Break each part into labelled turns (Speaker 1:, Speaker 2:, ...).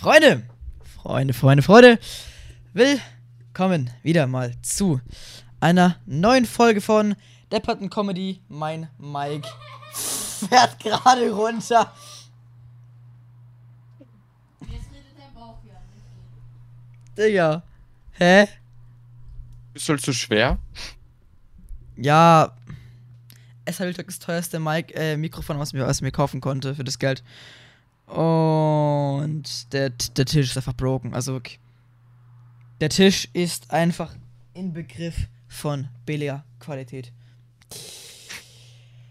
Speaker 1: Freunde, Freunde, Freunde, Freunde, willkommen wieder mal zu einer neuen Folge von Depperton Comedy. Mein Mike fährt gerade runter. Digga. Hä?
Speaker 2: Ist halt so schwer.
Speaker 1: Ja. Es hat das teuerste Mic äh, Mikrofon, was mir, was ich mir kaufen konnte für das Geld. Und der, der Tisch ist einfach broken. Also wirklich. Der Tisch ist einfach Inbegriff von billiger Qualität.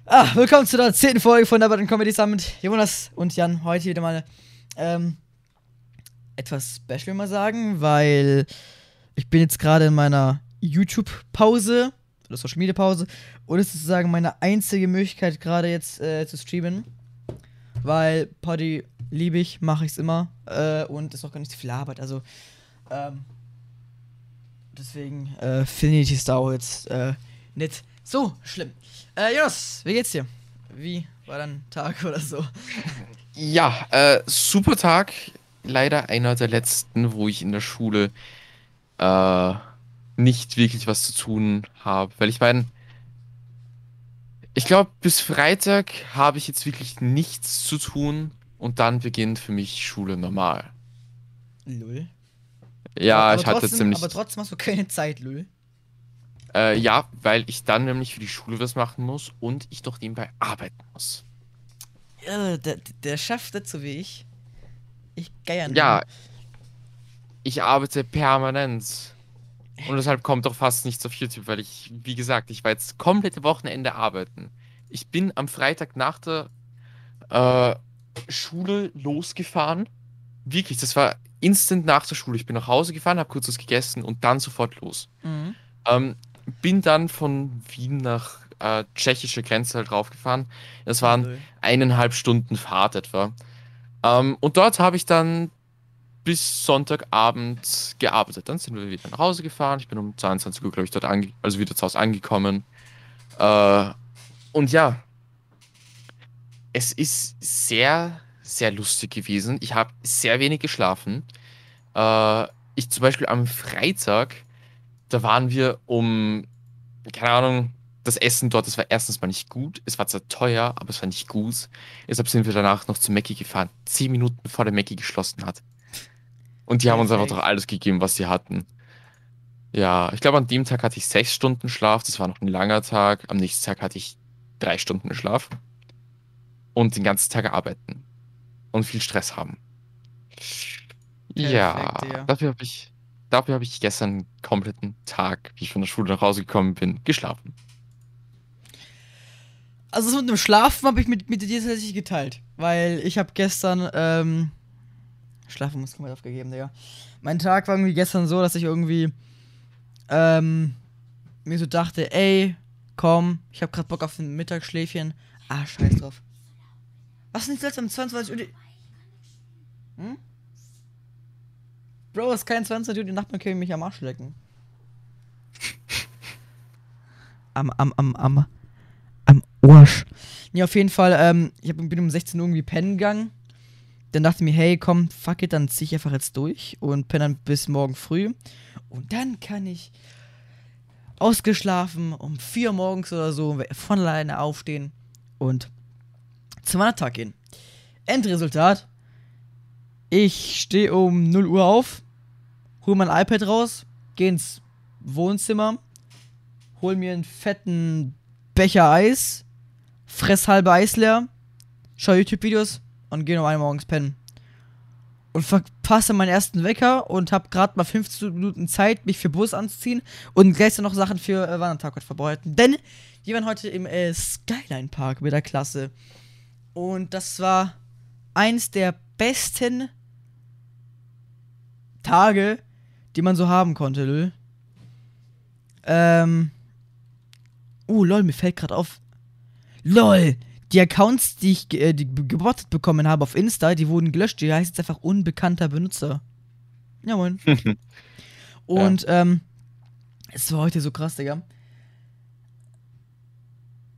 Speaker 1: Ah, willkommen zu der zehnten Folge von der Button Comedy Summit. Jonas und Jan, heute wieder mal ähm, etwas special mal sagen, weil ich bin jetzt gerade in meiner YouTube-Pause oder Social Media Pause und es ist sozusagen meine einzige Möglichkeit gerade jetzt äh, zu streamen. Weil Poddy liebe ich, mache ich es immer äh, und ist auch gar nicht so viel Arbeit. Also, ähm, deswegen äh, finde ich es auch jetzt äh, nicht so schlimm. Äh, Jonas, wie geht's dir? Wie war dein Tag oder so?
Speaker 2: Ja, äh, super Tag. Leider einer der letzten, wo ich in der Schule äh, nicht wirklich was zu tun habe. Weil ich meine, ich glaube, bis Freitag habe ich jetzt wirklich nichts zu tun und dann beginnt für mich Schule normal.
Speaker 1: Lull.
Speaker 2: Ja,
Speaker 1: aber
Speaker 2: ich hatte
Speaker 1: trotzdem,
Speaker 2: ziemlich.
Speaker 1: Aber trotzdem hast du keine Zeit, Lull.
Speaker 2: Äh, ja, weil ich dann nämlich für die Schule was machen muss und ich doch nebenbei arbeiten muss.
Speaker 1: Ja, der, der schafft das so wie ich. Ich geier nicht.
Speaker 2: Ja, ich arbeite permanent. Und deshalb kommt doch fast nichts auf YouTube, weil ich, wie gesagt, ich war jetzt komplette Wochenende arbeiten. Ich bin am Freitag nach der äh, Schule losgefahren. Wirklich, das war instant nach der Schule. Ich bin nach Hause gefahren, habe kurz was gegessen und dann sofort los.
Speaker 1: Mhm.
Speaker 2: Ähm, bin dann von Wien nach äh, tschechische Grenze halt raufgefahren. Das waren eineinhalb Stunden Fahrt etwa. Ähm, und dort habe ich dann bis Sonntagabend gearbeitet. Dann sind wir wieder nach Hause gefahren. Ich bin um 22 Uhr, glaube ich, dort ange also wieder zu Hause angekommen. Äh, und ja, es ist sehr, sehr lustig gewesen. Ich habe sehr wenig geschlafen. Äh, ich zum Beispiel am Freitag, da waren wir um, keine Ahnung, das Essen dort, das war erstens mal nicht gut. Es war zwar teuer, aber es war nicht gut. Deshalb sind wir danach noch zu Mackie gefahren. Zehn Minuten bevor der Mackie geschlossen hat. Und die haben uns einfach doch alles gegeben, was sie hatten. Ja, ich glaube, an dem Tag hatte ich sechs Stunden Schlaf. Das war noch ein langer Tag. Am nächsten Tag hatte ich drei Stunden Schlaf. Und den ganzen Tag arbeiten. Und viel Stress haben. ja,
Speaker 1: Perfekt, Digga.
Speaker 2: dafür habe ich, dafür habe ich gestern einen kompletten Tag, wie ich von der Schule nach Hause gekommen bin, geschlafen.
Speaker 1: Also das mit dem Schlafen habe ich mit, mit dir tatsächlich geteilt. Weil ich habe gestern, ähm, Schlafen muss komplett aufgegeben, Digga. Mein Tag war irgendwie gestern so, dass ich irgendwie, ähm, mir so dachte, ey, komm, ich habe gerade Bock auf ein Mittagsschläfchen. Ah, scheiß drauf. Was ist nicht jetzt um 22 Uhr? die- Hm? Bro, es ist kein 22 Uhr, die Nachbarn können mich am Arsch lecken. Am, am, am, am, am Arsch. Nee, auf jeden Fall, ähm, ich hab, bin um 16 Uhr irgendwie pennen gegangen. Dann dachte ich mir, hey, komm, fuck it, dann zieh ich einfach jetzt durch und penne dann bis morgen früh. Und dann kann ich ausgeschlafen um 4 Uhr morgens oder so von alleine aufstehen und zum Wandertag gehen. Endresultat: Ich stehe um 0 Uhr auf, hol mein iPad raus, geh ins Wohnzimmer, hol mir einen fetten Becher Eis, fress halbe Eis leer, schau YouTube-Videos und geh um 1 Uhr morgens pennen. Und verpasse meinen ersten Wecker und hab gerade mal 15 Minuten Zeit, mich für Bus anzuziehen und gleich noch Sachen für äh, Wandertag heute vorbereiten. Denn wir waren heute im äh, Skyline Park mit der Klasse. Und das war eins der besten Tage, die man so haben konnte, lol. Ähm. Uh, lol, mir fällt gerade auf. LOL! Die Accounts, die ich äh, die gebottet bekommen habe auf Insta, die wurden gelöscht. Die heißt jetzt einfach unbekannter Benutzer. Ja, moin. Und, ähm, es war heute so krass, Digga.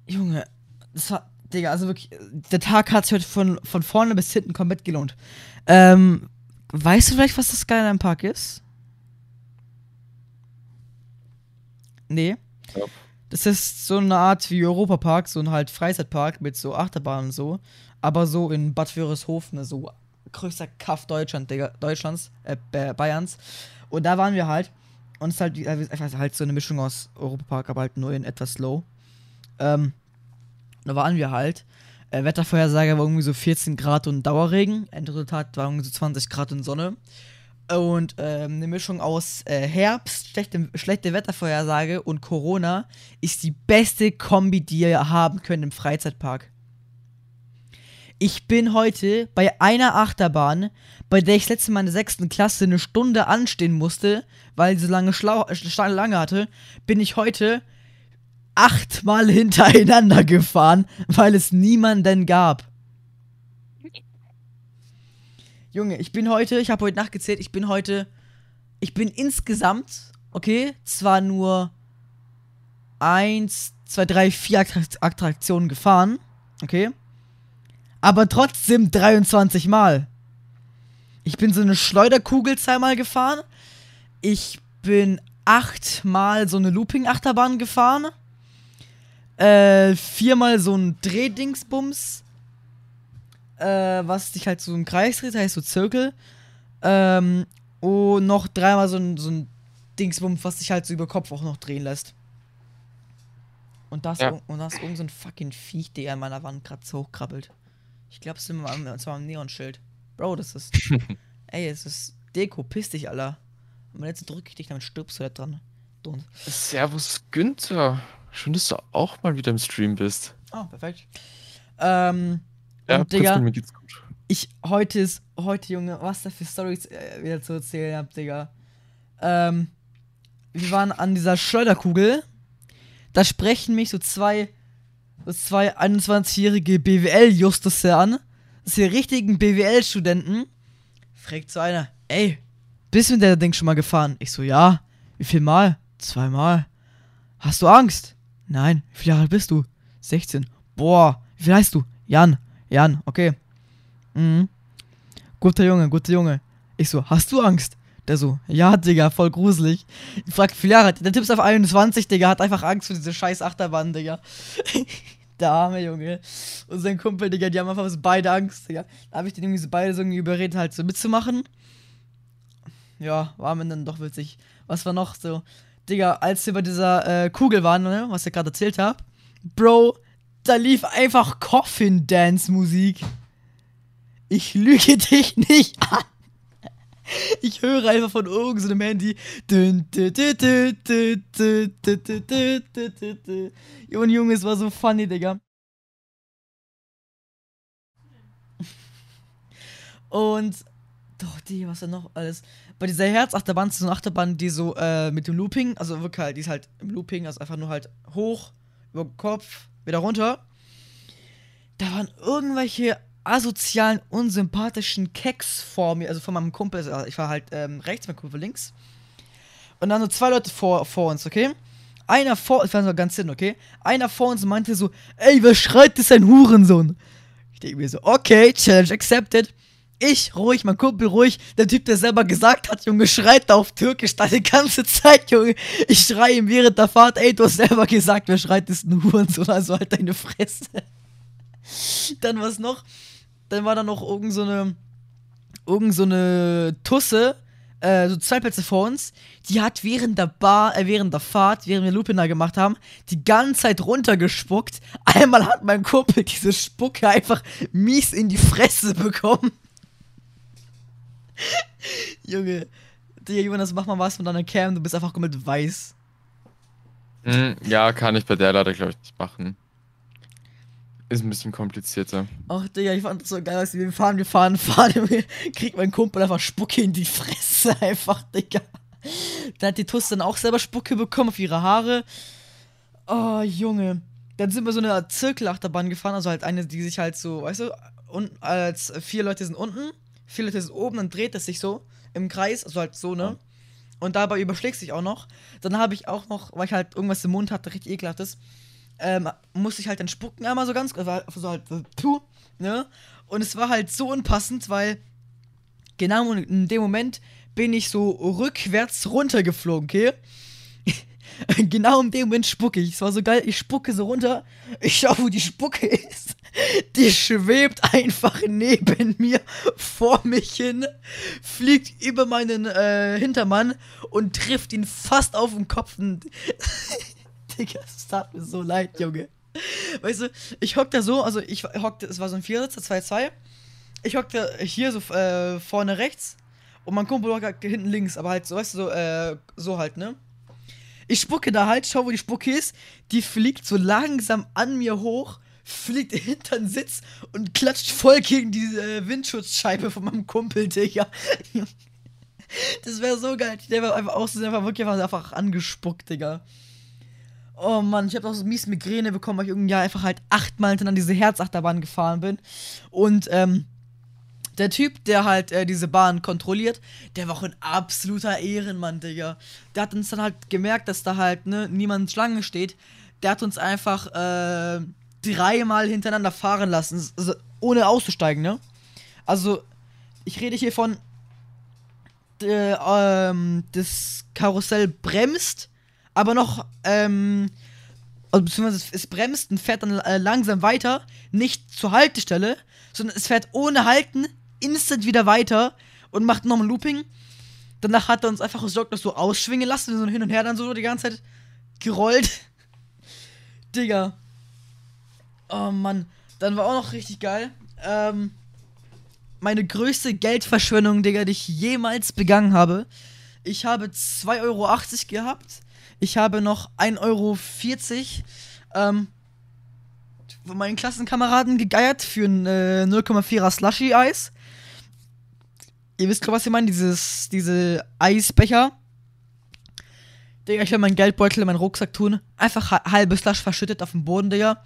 Speaker 1: Junge, das war, Digga, also wirklich, der Tag hat sich heute von, von vorne bis hinten komplett gelohnt. Ähm, weißt du vielleicht, was das Skyline Park ist? Nee.
Speaker 2: Ja.
Speaker 1: Das ist so eine Art wie Europa Park, so ein halt Freizeitpark mit so Achterbahnen und so. Aber so in Bad Wörishofen, so größter Kaff Deutschland, Digga, Deutschlands, äh, Ba- Bayerns. Und da waren wir halt. Und es ist halt, einfach halt so eine Mischung aus Europa Park, aber halt nur in etwas low. Ähm, da waren wir halt. Äh, Wettervorhersage war irgendwie so 14 Grad und Dauerregen. Endresultat war irgendwie so 20 Grad und Sonne. Und ähm, eine Mischung aus äh, Herbst, schlechte, schlechte Wettervorhersage und Corona ist die beste Kombi, die ihr haben könnt im Freizeitpark. Ich bin heute bei einer Achterbahn, bei der ich das letzte Mal in der sechsten Klasse eine Stunde anstehen musste, weil sie so lange Schlau Schlange lange hatte, bin ich heute achtmal hintereinander gefahren, weil es niemanden gab. Junge, ich bin heute, ich habe heute nachgezählt, ich bin heute, ich bin insgesamt, okay, zwar nur eins, zwei, drei, vier Attrakt- Attraktionen gefahren, okay, aber trotzdem 23 Mal. Ich bin so eine Schleuderkugel zweimal gefahren. Ich bin achtmal so eine Looping-Achterbahn gefahren. Äh, viermal so ein Drehdingsbums. Äh, was sich halt so im Kreis dreht, heißt so Zirkel. Ähm, und noch dreimal so ein, so ein Dingsbums, was sich halt so über Kopf auch noch drehen lässt. Und das,
Speaker 2: Ja.
Speaker 1: und das irgend so ein fucking Viech, der an meiner Wand gerade so hochkrabbelt. Ich glaube, es ist immer am- am Neonschild. Bro, das ist. ey, es ist Deko, piss dich, Alter. Und jetzt drücke ich dich, damit stirbst du da dran. Dumm.
Speaker 2: Servus Günther. Schön, dass du auch mal wieder im Stream bist.
Speaker 1: Ah, perfekt. Ähm,
Speaker 2: Ja,
Speaker 1: und Digga,
Speaker 2: mir geht's gut.
Speaker 1: ich, heute ist, heute, Junge, was da für Stories äh, wieder zu erzählen hab, Digga. Ähm, wir waren an dieser Schleuderkugel. Da sprechen mich so zwei, so zwei 21-jährige BWL-Justusse an. Das sind die richtigen BWL-Studenten. Fragt so einer, ey, bist du mit der Ding schon mal gefahren? Ich so, ja. Wie viel Mal? Zweimal. Hast du Angst? Nein. Wie viele Jahre alt bist du? 16. Boah, wie viel heißt du? Jan. Jan, okay. Mhm. Guter Junge, guter Junge. Ich so, hast du Angst? Der so, ja, Digga, voll gruselig. Ich frag, wie viele Jahre hat der? Ist auf 21, Digga, hat einfach Angst vor diese scheiß Achterbahn, Digga. der arme Junge. Und sein Kumpel, Digga, die haben einfach beide Angst, Digga. Da habe ich den irgendwie so beide so irgendwie überredet, halt so mitzumachen. Ja, war mir dann doch witzig. Was war noch so? Digga, als wir bei dieser äh, Kugel waren, ne, was ich gerade erzählt habe, Bro, da lief einfach Coffin Dance Musik. Ich lüge dich nicht an. Ich höre einfach von irgendeinem Handy. Und Junge, es war so funny, Digga. Und doch, die, was da noch alles. Bei dieser Herzachterbahn ist so eine Achterbahn, die so äh, mit dem Looping, also wirklich halt, die ist halt im Looping, also einfach nur halt hoch, über den Kopf, wieder runter. Da waren irgendwelche asozialen, unsympathischen Keks vor mir, also von meinem Kumpel, also ich war halt ähm, rechts, mein Kumpel links. Und dann so zwei Leute vor, vor uns, okay? Einer vor, war so ganz hin, okay? Einer vor uns meinte so, ey, wer schreit, das ist ein Hurensohn. Ich denke mir so, okay, Challenge accepted. Ich ruhig, mein Kumpel ruhig. Der Typ, der selber gesagt hat, Junge, schreit da auf Türkisch da die ganze Zeit, Junge. Ich schreie ihm während der Fahrt, ey, du hast selber gesagt, wer schreit, ist ein Hurensohn, also halt deine Fresse. Dann was noch? Dann war da noch irgend so eine, irgend so eine Tusse, äh, so zwei Plätze vor uns, die hat während der Bar, äh, während der Fahrt, während wir Lupina gemacht haben, die ganze Zeit runtergespuckt. Einmal hat mein Kumpel diese Spucke einfach mies in die Fresse bekommen. Junge, Digga, Jonas, mach mal was von deiner Cam, du bist einfach komplett weiß.
Speaker 2: Hm, ja, kann ich bei der leider, glaube ich, nicht machen. Ist ein bisschen komplizierter.
Speaker 1: Ach, Digga, ich fand das so geil, als wir fahren, wir fahren, fahren, Junge, kriegt mein Kumpel einfach Spucke in die Fresse, einfach, Digga. Dann hat die Tuss dann auch selber Spucke bekommen auf ihre Haare. Oh, Junge. Dann sind wir so eine Zirkelachterbahn gefahren, also halt eine, die sich halt so, weißt du, und als vier Leute sind unten, Leute sind oben, dann dreht es sich so im Kreis, also halt so, ne? Und dabei überschlägt sich auch noch. Dann habe ich auch noch, weil ich halt irgendwas im Mund hatte, richtig ekelhaftes, ähm, musste ich halt dann spucken einmal so ganz, also so halt, so, puh, ne? Und es war halt so unpassend, weil genau in dem Moment bin ich so rückwärts runtergeflogen, okay? genau in dem Moment spucke ich. Es war so geil, ich spucke so runter. Ich schau, wo die Spucke ist. Die schwebt einfach neben mir, vor mich hin, fliegt über meinen äh, Hintermann und trifft ihn fast auf den Kopf. Digga, es tat mir so leid, Junge. Weißt du, ich hock da so, also ich hockte, es war so ein Viersitzer, 2-2. Ich hockte hier so äh, vorne rechts und mein Kumpel hockt hinten links, aber halt so, weißt du, so, äh, so halt, ne? Ich spucke da halt, schau, wo die Spucke ist. Die fliegt so langsam an mir hoch, fliegt hinter den Sitz und klatscht voll gegen die äh, Windschutzscheibe von meinem Kumpel, Digga. Das wäre so geil. Der war einfach aus, der war wirklich einfach, angespuckt, Digga. Oh Mann, ich habe auch so mies Migräne bekommen, weil ich irgendwie ja einfach halt achtmal hintereinander diese Herzachterbahn gefahren bin. Und, ähm, der Typ, der halt äh, diese Bahn kontrolliert, der war auch ein absoluter Ehrenmann, Digga. Der hat uns dann halt gemerkt, dass da halt, ne, niemand Schlange steht. Der hat uns einfach, äh, dreimal hintereinander fahren lassen, also ohne auszusteigen, ne? Also, ich rede hier von, äh, ähm, das Karussell bremst, aber noch, ähm, also beziehungsweise es, bremst und fährt dann äh, langsam weiter, nicht zur Haltestelle, sondern es fährt ohne Halten instant wieder weiter und macht nochmal Looping. Danach hat er uns einfach gesorgt, dass so ausschwingen lassen, so hin und her dann so die ganze Zeit gerollt. Digga. Oh Mann. Dann war auch noch richtig geil. Ähm, meine größte Geldverschwendung, Digga, die ich jemals begangen habe. Ich habe 2,80 Euro gehabt. Ich habe noch 1,40 Euro ähm, von meinen Klassenkameraden gegeiert für ein äh, 0,4er Slushy-Eis. Ihr wisst, was ich meine, dieses, diese Eisbecher. Digga, ich will meinen Geldbeutel in meinen Rucksack tun. Einfach halbes Slush verschüttet auf dem Boden, Digga.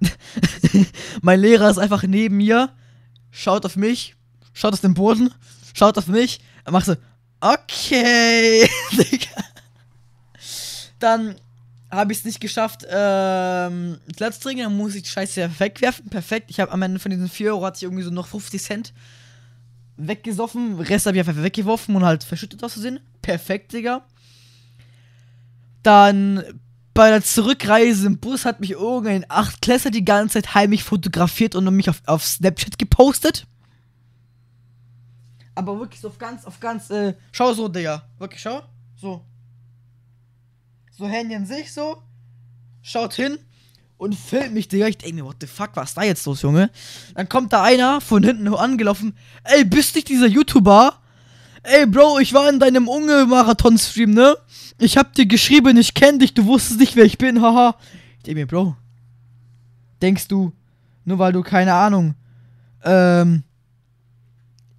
Speaker 1: mein Lehrer ist einfach neben mir, schaut auf mich, schaut auf den Boden, schaut auf mich, er macht so, okay, Digga. Dann habe ich es nicht geschafft, ähm, Platz zu dann muss ich die Scheiße wegwerfen. Perfekt. Ich habe am Ende von diesen 4 Euro hatte ich irgendwie so noch 50 Cent weggesoffen. Rest habe ich einfach weggeworfen und halt verschüttet aus Versehen. Perfekt, Digga. Dann bei der Zurückreise im Bus hat mich irgendein Achtklässler die ganze Zeit heimlich fotografiert und mich auf, auf Snapchat gepostet. Aber wirklich so auf ganz, auf ganz, äh, schau so, Digga. Wirklich, schau. So. So Handy in sich, so. Schaut hin und filmt mich, Digga. Ich denke mir, what the fuck, was ist da jetzt los, Junge? Dann kommt da einer von hinten angelaufen. Ey, bist du nicht dieser YouTuber? Ey, Bro, ich war in deinem Unge-Marathon-Stream, ne? Ich hab dir geschrieben, ich kenn dich, du wusstest nicht, wer ich bin, haha. Ich denke mir, Bro, denkst du, nur weil du, keine Ahnung, ähm,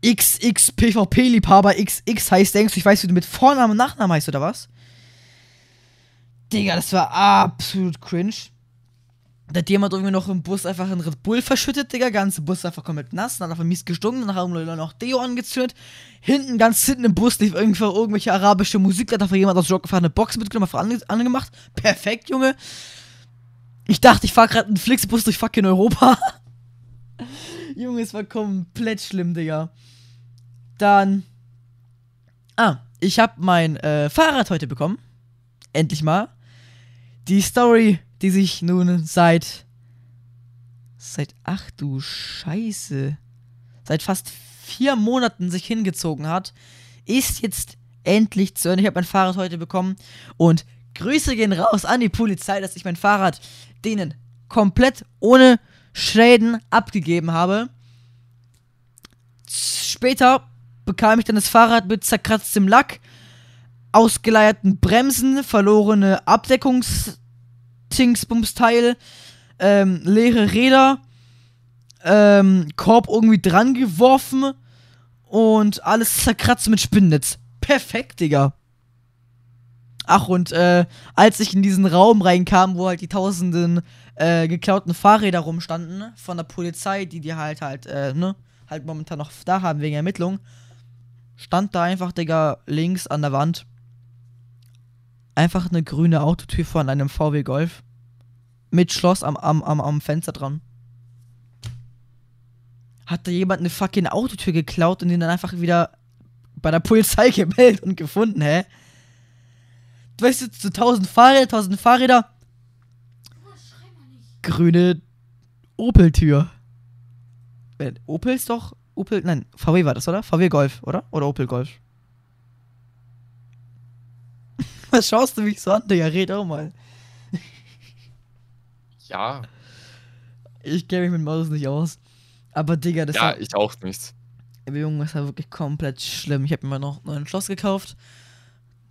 Speaker 1: XXPVP-Liebhaber XX heißt, denkst du, ich weiß, wie du mit Vornamen und Nachnamen heißt, oder was? Digga, das war absolut cringe. Da hat jemand irgendwie noch im Bus einfach einen Red Bull verschüttet, Digga. Ganze Bus einfach komplett nass. Dann hat einfach mies gestunken. Dann haben Leute noch Deo angezündet. Hinten, ganz hinten im Bus, lief irgendwo irgendwelche arabische Musik. Da hat einfach jemand aus Jog gefahren, eine Box mitgenommen, einfach ange angemacht. Perfekt, Junge. Ich dachte, ich fahr gerade einen Flixbus durch fucking Europa. Junge, es war komplett schlimm, Digga. Dann. Ah, ich hab mein äh, Fahrrad heute bekommen. Endlich mal. Die Story die sich nun seit. Seit. Ach du Scheiße. Seit fast vier Monaten sich hingezogen hat, ist jetzt endlich zu Ende. Ich habe mein Fahrrad heute bekommen und Grüße gehen raus an die Polizei, dass ich mein Fahrrad denen komplett ohne Schäden abgegeben habe. Später bekam ich dann das Fahrrad mit zerkratztem Lack, ausgeleierten Bremsen, verlorene Abdeckungs Dingsbums-Teil, ähm, leere Räder, ähm, Korb irgendwie dran geworfen und alles zerkratzt mit Spinnennetz. Perfekt, Digga. Ach, und äh, als ich in diesen Raum reinkam, wo halt die tausenden äh, geklauten Fahrräder rumstanden von der Polizei, die die halt halt, äh, ne, halt momentan noch da haben wegen Ermittlungen, stand da einfach, Digga, links an der Wand einfach eine grüne Autotür von einem VW Golf. Mit Schloss am, am, am, am Fenster dran. hat da jemand eine fucking Autotür geklaut und den dann einfach wieder bei der Polizei gemeldet und gefunden, hä? Du weißt jetzt so 1000 Fahrräder, 1000 Fahrräder, grüne Opel-Tür. Opel ist doch. Opel, nein, VW war das, oder? VW Golf, oder? Oder Opel Golf. Was schaust du mich so an, Digga? Red auch mal.
Speaker 2: Ja,
Speaker 1: Ich kenne mich mit Maus nicht aus. Aber, Digga, das
Speaker 2: ja,
Speaker 1: war.
Speaker 2: ich auch nicht.
Speaker 1: Junge, das war wirklich komplett schlimm. Ich habe mir noch ein Schloss gekauft.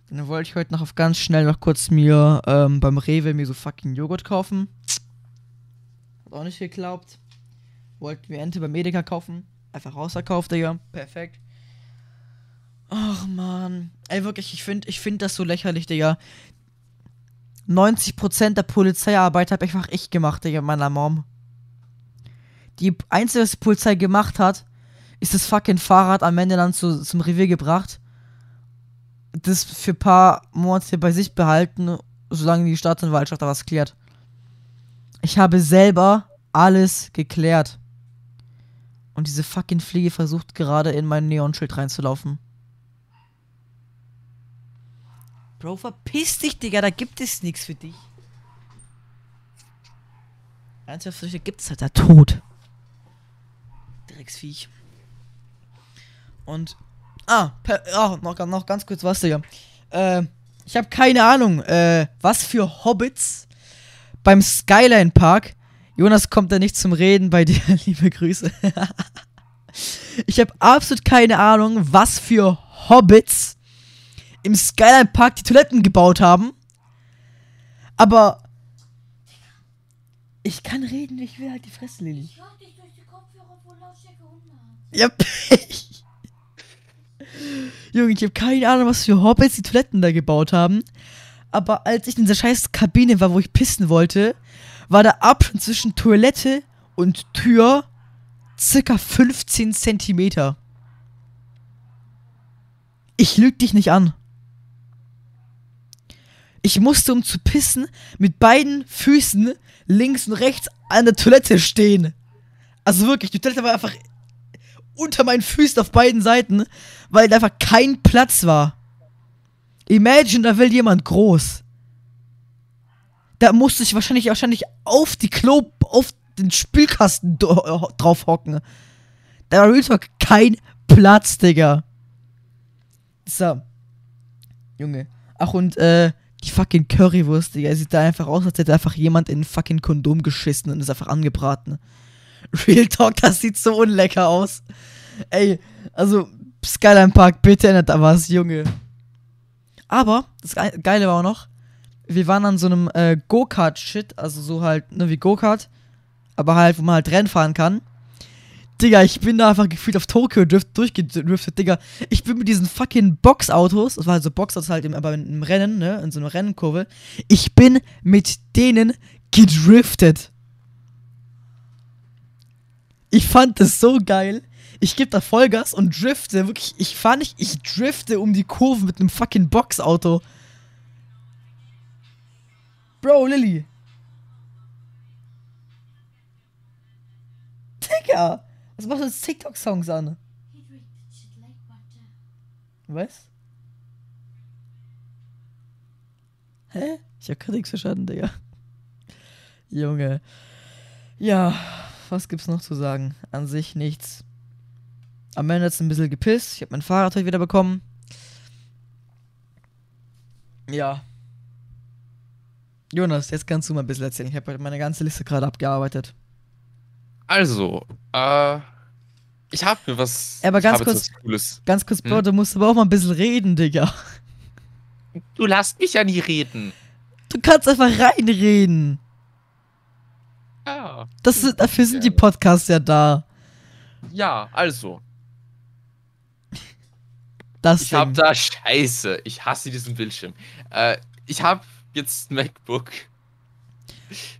Speaker 1: Dann wollte ich heute noch auf ganz schnell noch kurz mir ähm, beim Rewe mir so fucking Joghurt kaufen. Hat auch nicht geglaubt. Wollten wir Ente beim Edeka kaufen. Einfach rausverkauft, Digga. Perfekt. Ach man. Ey, wirklich, ich finde ich find das so lächerlich, Digga. 90% der Polizeiarbeit habe einfach ich gemacht, Digga, mit meiner Mom. Die einzige, was die Polizei gemacht hat, ist das fucking Fahrrad am Ende dann zu, zum Revier gebracht. Das für ein paar Monate bei sich behalten, solange die Staatsanwaltschaft da was klärt. Ich habe selber alles geklärt. Und diese fucking Fliege versucht gerade in mein Neonschild reinzulaufen. Bro, verpiss dich, Digga, da gibt es nichts für dich. Für dich gibt es halt der Tod. Drecksviech. Und. Ah, per, ah noch, noch ganz kurz was, Digga. Äh, ich habe keine Ahnung, äh, was für Hobbits beim Skyline Park. Jonas kommt da nicht zum Reden bei dir, liebe Grüße. ich habe absolut keine Ahnung, was für Hobbits im Skyline Park die Toiletten gebaut haben. Aber ich kann reden, ich will halt die Fresse, Lilly.
Speaker 3: Ich hör dich durch die Kopfhörer, obwohl Lautstärke 100 haben.
Speaker 1: Ja, Pech. Junge, ich habe keine Ahnung, was für Hobbits die Toiletten da gebaut haben. Aber als ich in dieser scheiß Kabine war, wo ich pissen wollte, war der Abstand zwischen Toilette und Tür circa 15 Zentimeter. Ich lüg dich nicht an. Ich musste, um zu pissen, mit beiden Füßen links und rechts an der Toilette stehen. Also wirklich, die Toilette war einfach unter meinen Füßen auf beiden Seiten, weil da einfach kein Platz war. Imagine, da will jemand groß. Da musste ich wahrscheinlich, wahrscheinlich auf die Klo, auf den Spülkasten drauf hocken. Da war Real Talk kein Platz, Digga. So. Junge. Ach, und, äh, die fucking Currywurst, Digga, sieht da einfach aus, als hätte einfach jemand in ein fucking Kondom geschissen und ist einfach angebraten. Real Talk, das sieht so unlecker aus. Ey, also, Skyline Park, bitte ändert da was, Junge. Aber, das Ge- Geile war auch noch, wir waren an so einem äh, Go-Kart-Shit, also so halt, ne, wie Go-Kart, aber halt, wo man halt Rennen fahren kann. Digga, ich bin da einfach gefühlt auf Tokyo Drift durchgedriftet, Digga. Ich bin mit diesen fucking Boxautos, das war halt so Boxautos halt im, aber im Rennen, ne, in so einer Rennkurve. Ich bin mit denen gedriftet. Ich fand das so geil. Ich geb da Vollgas und drifte, wirklich, ich fahr nicht, ich drifte um die Kurve mit einem fucking Boxauto. Bro, Lilly. Digga, was machst du jetzt TikTok-Songs an? Was? Hä? Ich hab gerade nichts verstanden, Digga. Junge. Ja, was gibt's noch zu sagen? An sich nichts. Am Ende hat's ein bisschen gepisst. Ich hab mein Fahrrad heute wieder bekommen. Ja. Jonas, jetzt kannst du mal ein bisschen erzählen. Ich habe heute meine ganze Liste gerade abgearbeitet.
Speaker 2: Also, äh, ich habe mir was.
Speaker 1: Aber ganz kurz-
Speaker 2: Was Cooles.
Speaker 1: Ganz kurz, Bro,
Speaker 2: Hm?
Speaker 1: du musst aber auch mal ein bisschen reden, Digga.
Speaker 2: Du lasst mich ja nie reden.
Speaker 1: Du kannst einfach reinreden.
Speaker 2: Ja.
Speaker 1: Das ist, dafür sind die. Podcasts ja da.
Speaker 2: Ja, also.
Speaker 1: Das
Speaker 2: Ich habe da Scheiße. Ich hasse diesen Bildschirm. Äh, ich habe jetzt ein MacBook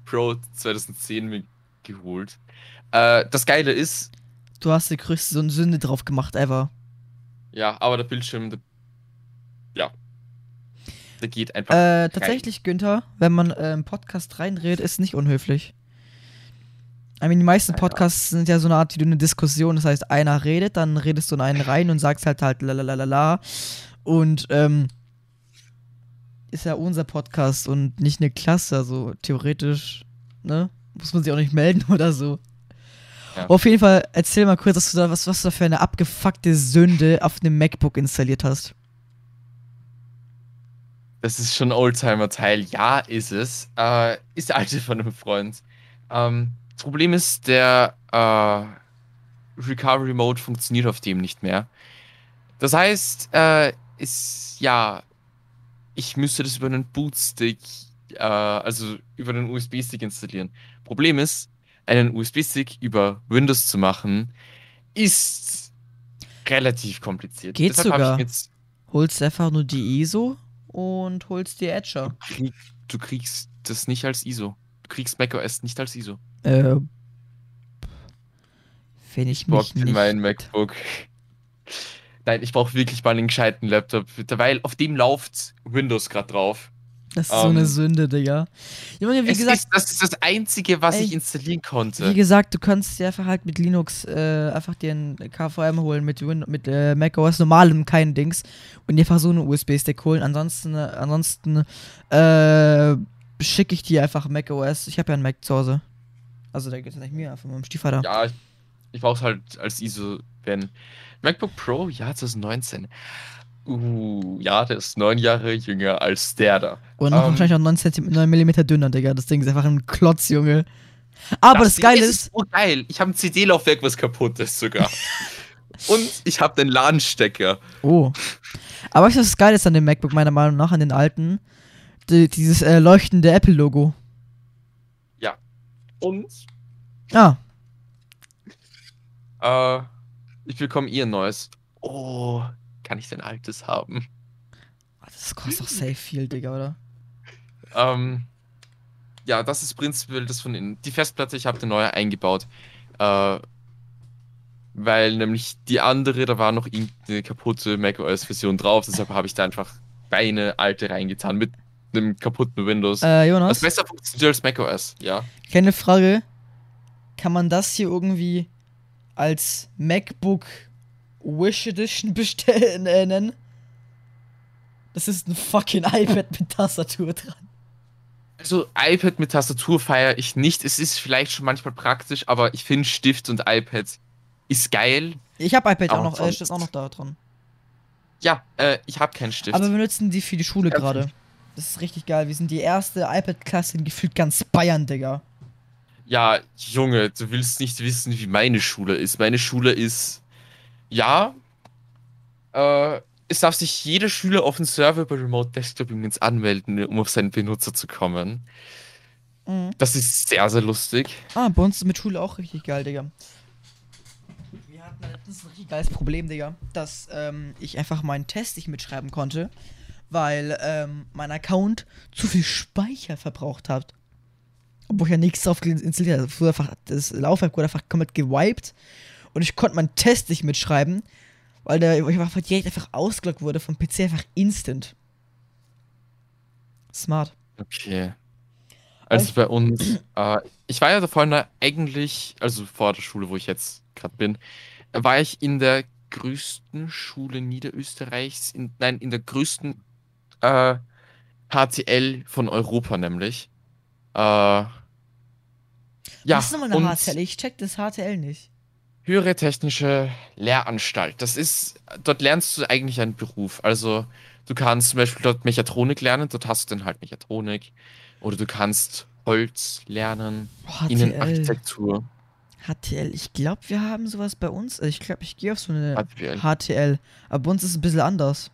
Speaker 2: Pro 2010 mir geholt. Äh, das Geile ist,
Speaker 1: Du hast die größte Sünde drauf gemacht, ever.
Speaker 2: ja, aber der Bildschirm, der, ja, der geht einfach.
Speaker 1: Äh, tatsächlich, Günther, wenn man äh, im Podcast reinredet, ist nicht unhöflich. I mean, die meisten. Podcasts sind ja so eine Art wie eine Diskussion. Das heißt, einer redet, dann redest du in einen rein und sagst halt halt lalalala. Und ähm, ist ja unser Podcast und nicht eine Klasse. Also theoretisch, ne? Muss man sich auch nicht melden oder so.
Speaker 2: Ja.
Speaker 1: Auf jeden Fall, erzähl mal kurz, was du da, was, was du da für eine abgefuckte Sünde auf dem MacBook installiert hast.
Speaker 2: Das ist schon Oldtimer-Teil. Ja, ist es. Äh, ist der alte von einem Freund. Ähm, das Problem ist, der äh, Recovery Mode funktioniert auf dem nicht mehr. Das heißt, äh, ist ja, ich müsste das über einen Bootstick, äh, also über einen USB-Stick installieren. Problem ist, einen USB-Stick über Windows zu machen, ist relativ kompliziert.
Speaker 1: Geht
Speaker 2: Deshalb
Speaker 1: sogar.
Speaker 2: Ich jetzt,
Speaker 1: Holst einfach nur die ISO und holst die Etcher.
Speaker 2: krieg, du kriegst das nicht als ISO. Du kriegst macOS nicht als ISO.
Speaker 1: Äh. Wenn ich mich
Speaker 2: Bock in
Speaker 1: nicht.
Speaker 2: mein MacBook. Nein, ich brauche wirklich mal einen gescheiten Laptop, weil auf dem läuft Windows gerade drauf.
Speaker 1: Das ist so eine
Speaker 2: ähm,
Speaker 1: Sünde, Digga. Junge, wie
Speaker 2: es
Speaker 1: gesagt,
Speaker 2: ist, das ist das Einzige, was
Speaker 1: Ey,
Speaker 2: ich installieren konnte.
Speaker 1: Wie gesagt, du kannst dir einfach halt mit Linux äh, einfach dir ein KVM holen, mit, Win mit äh, macOS normalem, kein Dings, und dir einfach so einen USB-Stick holen. Ansonsten, äh, ansonsten äh, schicke ich dir einfach macOS. Ich habe ja einen Mac zu Hause. Also der geht nicht mir, von meinem Stiefvater.
Speaker 2: Ja, ich, ich brauche es halt als ISO, wenn. MacBook Pro, ja, 2019. Uh, ja, der ist neun Jahre jünger als der da.
Speaker 1: Und noch
Speaker 2: ähm,
Speaker 1: wahrscheinlich auch 9, cm, 9 mm dünner, Digga. Das Ding ist einfach ein Klotz, Junge. Aber das,
Speaker 2: Ding
Speaker 1: Geile ist,
Speaker 2: so geil. Ich habe ein CD-Laufwerk, was kaputt ist sogar. Und ich habe den LAN-Stecker.
Speaker 1: Oh. Aber weißt du, was das Geile ist an dem MacBook, meiner Meinung nach, an den alten? Die, dieses äh, leuchtende Apple-Logo.
Speaker 2: Und
Speaker 1: Ah,
Speaker 2: Äh, ich bekomme ihr neues. Oh, kann ich denn altes haben?
Speaker 1: das kostet doch safe viel, Digga, oder?
Speaker 2: Ähm, ja, das ist prinzipiell das von innen. Die Festplatte, ich habe eine neue eingebaut. Äh, weil nämlich die andere, da war noch irgendeine kaputte macOS-Version drauf, deshalb habe ich da einfach meine alte reingetan mit einem kaputten Windows.
Speaker 1: Äh, Jonas,
Speaker 2: besser funktioniert als macOS, ja.
Speaker 1: keine Frage. Kann man das hier irgendwie als MacBook Wish Edition bestellen, äh, nennen? Das ist ein fucking iPad mit Tastatur dran.
Speaker 2: Also iPad mit Tastatur feiere ich nicht. Es ist vielleicht schon manchmal praktisch, aber ich finde Stift und iPad ist geil.
Speaker 1: Ich habe iPad auch noch, äh, steht auch noch da dran.
Speaker 2: Ja, äh, ich habe keinen Stift.
Speaker 1: Aber wir nutzen die für die Schule
Speaker 2: Kannst
Speaker 1: gerade. Das ist richtig geil. Wir sind die erste iPad-Klasse in gefühlt ganz Bayern, Digga.
Speaker 2: Ja, Junge, du willst nicht wissen, wie meine Schule ist. Meine Schule ist, ja, äh, es darf sich jeder Schüler auf den Server bei Remote Desktop übrigens anmelden, um auf seinen Benutzer zu kommen.
Speaker 1: Mhm.
Speaker 2: Das ist sehr, sehr lustig.
Speaker 1: Ah, bei uns ist mit Schule auch richtig geil, Digga. Wir hatten letztens ein richtig geiles Problem, Digga, dass ähm, ich einfach meinen Test nicht mitschreiben konnte, weil ähm, mein Account zu viel Speicher verbraucht hat. Obwohl ich ja nichts drauf installiert habe. Das Laufwerk wurde einfach komplett gewiped und ich konnte meinen Test nicht mitschreiben, weil der ich einfach direkt einfach ausgelockt wurde vom PC einfach instant. Smart.
Speaker 2: Okay. Also bei uns, äh, ich war ja da vorne eigentlich, also vor der Schule, wo ich jetzt gerade bin, war ich in der größten Schule Niederösterreichs, in, nein, in der größten äh, HTL von Europa nämlich. Äh, ja,
Speaker 1: Was ist nochmal eine HTL? Ich check das HTL nicht.
Speaker 2: Höhere technische Lehranstalt. Das ist, dort lernst du eigentlich einen Beruf. Also du kannst zum Beispiel dort Mechatronik lernen, dort hast du dann halt Mechatronik. Oder du kannst Holz lernen,
Speaker 1: Oh, HTL.
Speaker 2: Innenarchitektur,
Speaker 1: HTL. Ich glaube, wir haben sowas bei uns. Ich glaube, ich gehe auf so eine
Speaker 2: HTL.
Speaker 1: HTL. Aber bei uns ist es ein bisschen anders.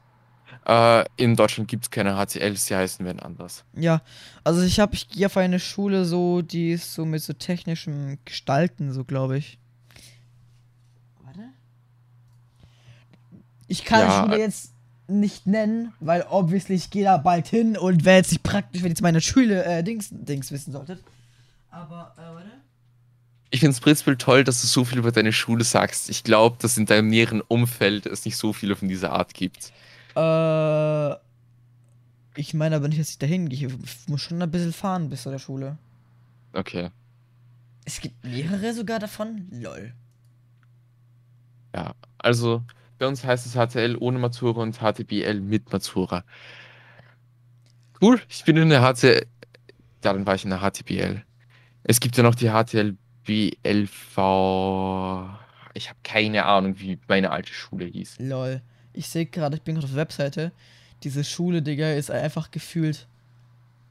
Speaker 2: Äh, in Deutschland gibt es keine HTLs, die heißen werden anders.
Speaker 1: Ja, also ich habe, ich gehe auf eine Schule so, die ist so mit so technischem Gestalten, so glaube ich. Warte. Ich kann
Speaker 2: Ja,
Speaker 1: Schule
Speaker 2: äh-
Speaker 1: jetzt nicht nennen, weil obviously ich gehe da bald hin und wäre jetzt nicht praktisch, wenn jetzt meine Schule äh, Dings, Dings wissen solltet. Aber, äh, warte.
Speaker 2: Ich finde es prinzipiell toll, dass du so viel über deine Schule sagst. Ich glaube, dass in deinem näheren Umfeld es nicht so viele von dieser Art gibt.
Speaker 1: Äh, ich meine aber nicht, dass ich dahin gehe. Ich muss schon ein bisschen fahren bis zu der Schule.
Speaker 2: Okay.
Speaker 1: Es gibt mehrere sogar davon. Lol.
Speaker 2: Ja, also bei uns heißt es HTL ohne Matura und HTBL mit Matura. Cool, ich bin in der HTL. Ja, dann war ich in der HTBL. Es gibt ja noch die HTLBLV. Ich habe keine Ahnung, wie meine alte Schule hieß.
Speaker 1: Lol. Ich sehe gerade, ich bin gerade auf der Webseite. Diese Schule, Digga, ist einfach gefühlt.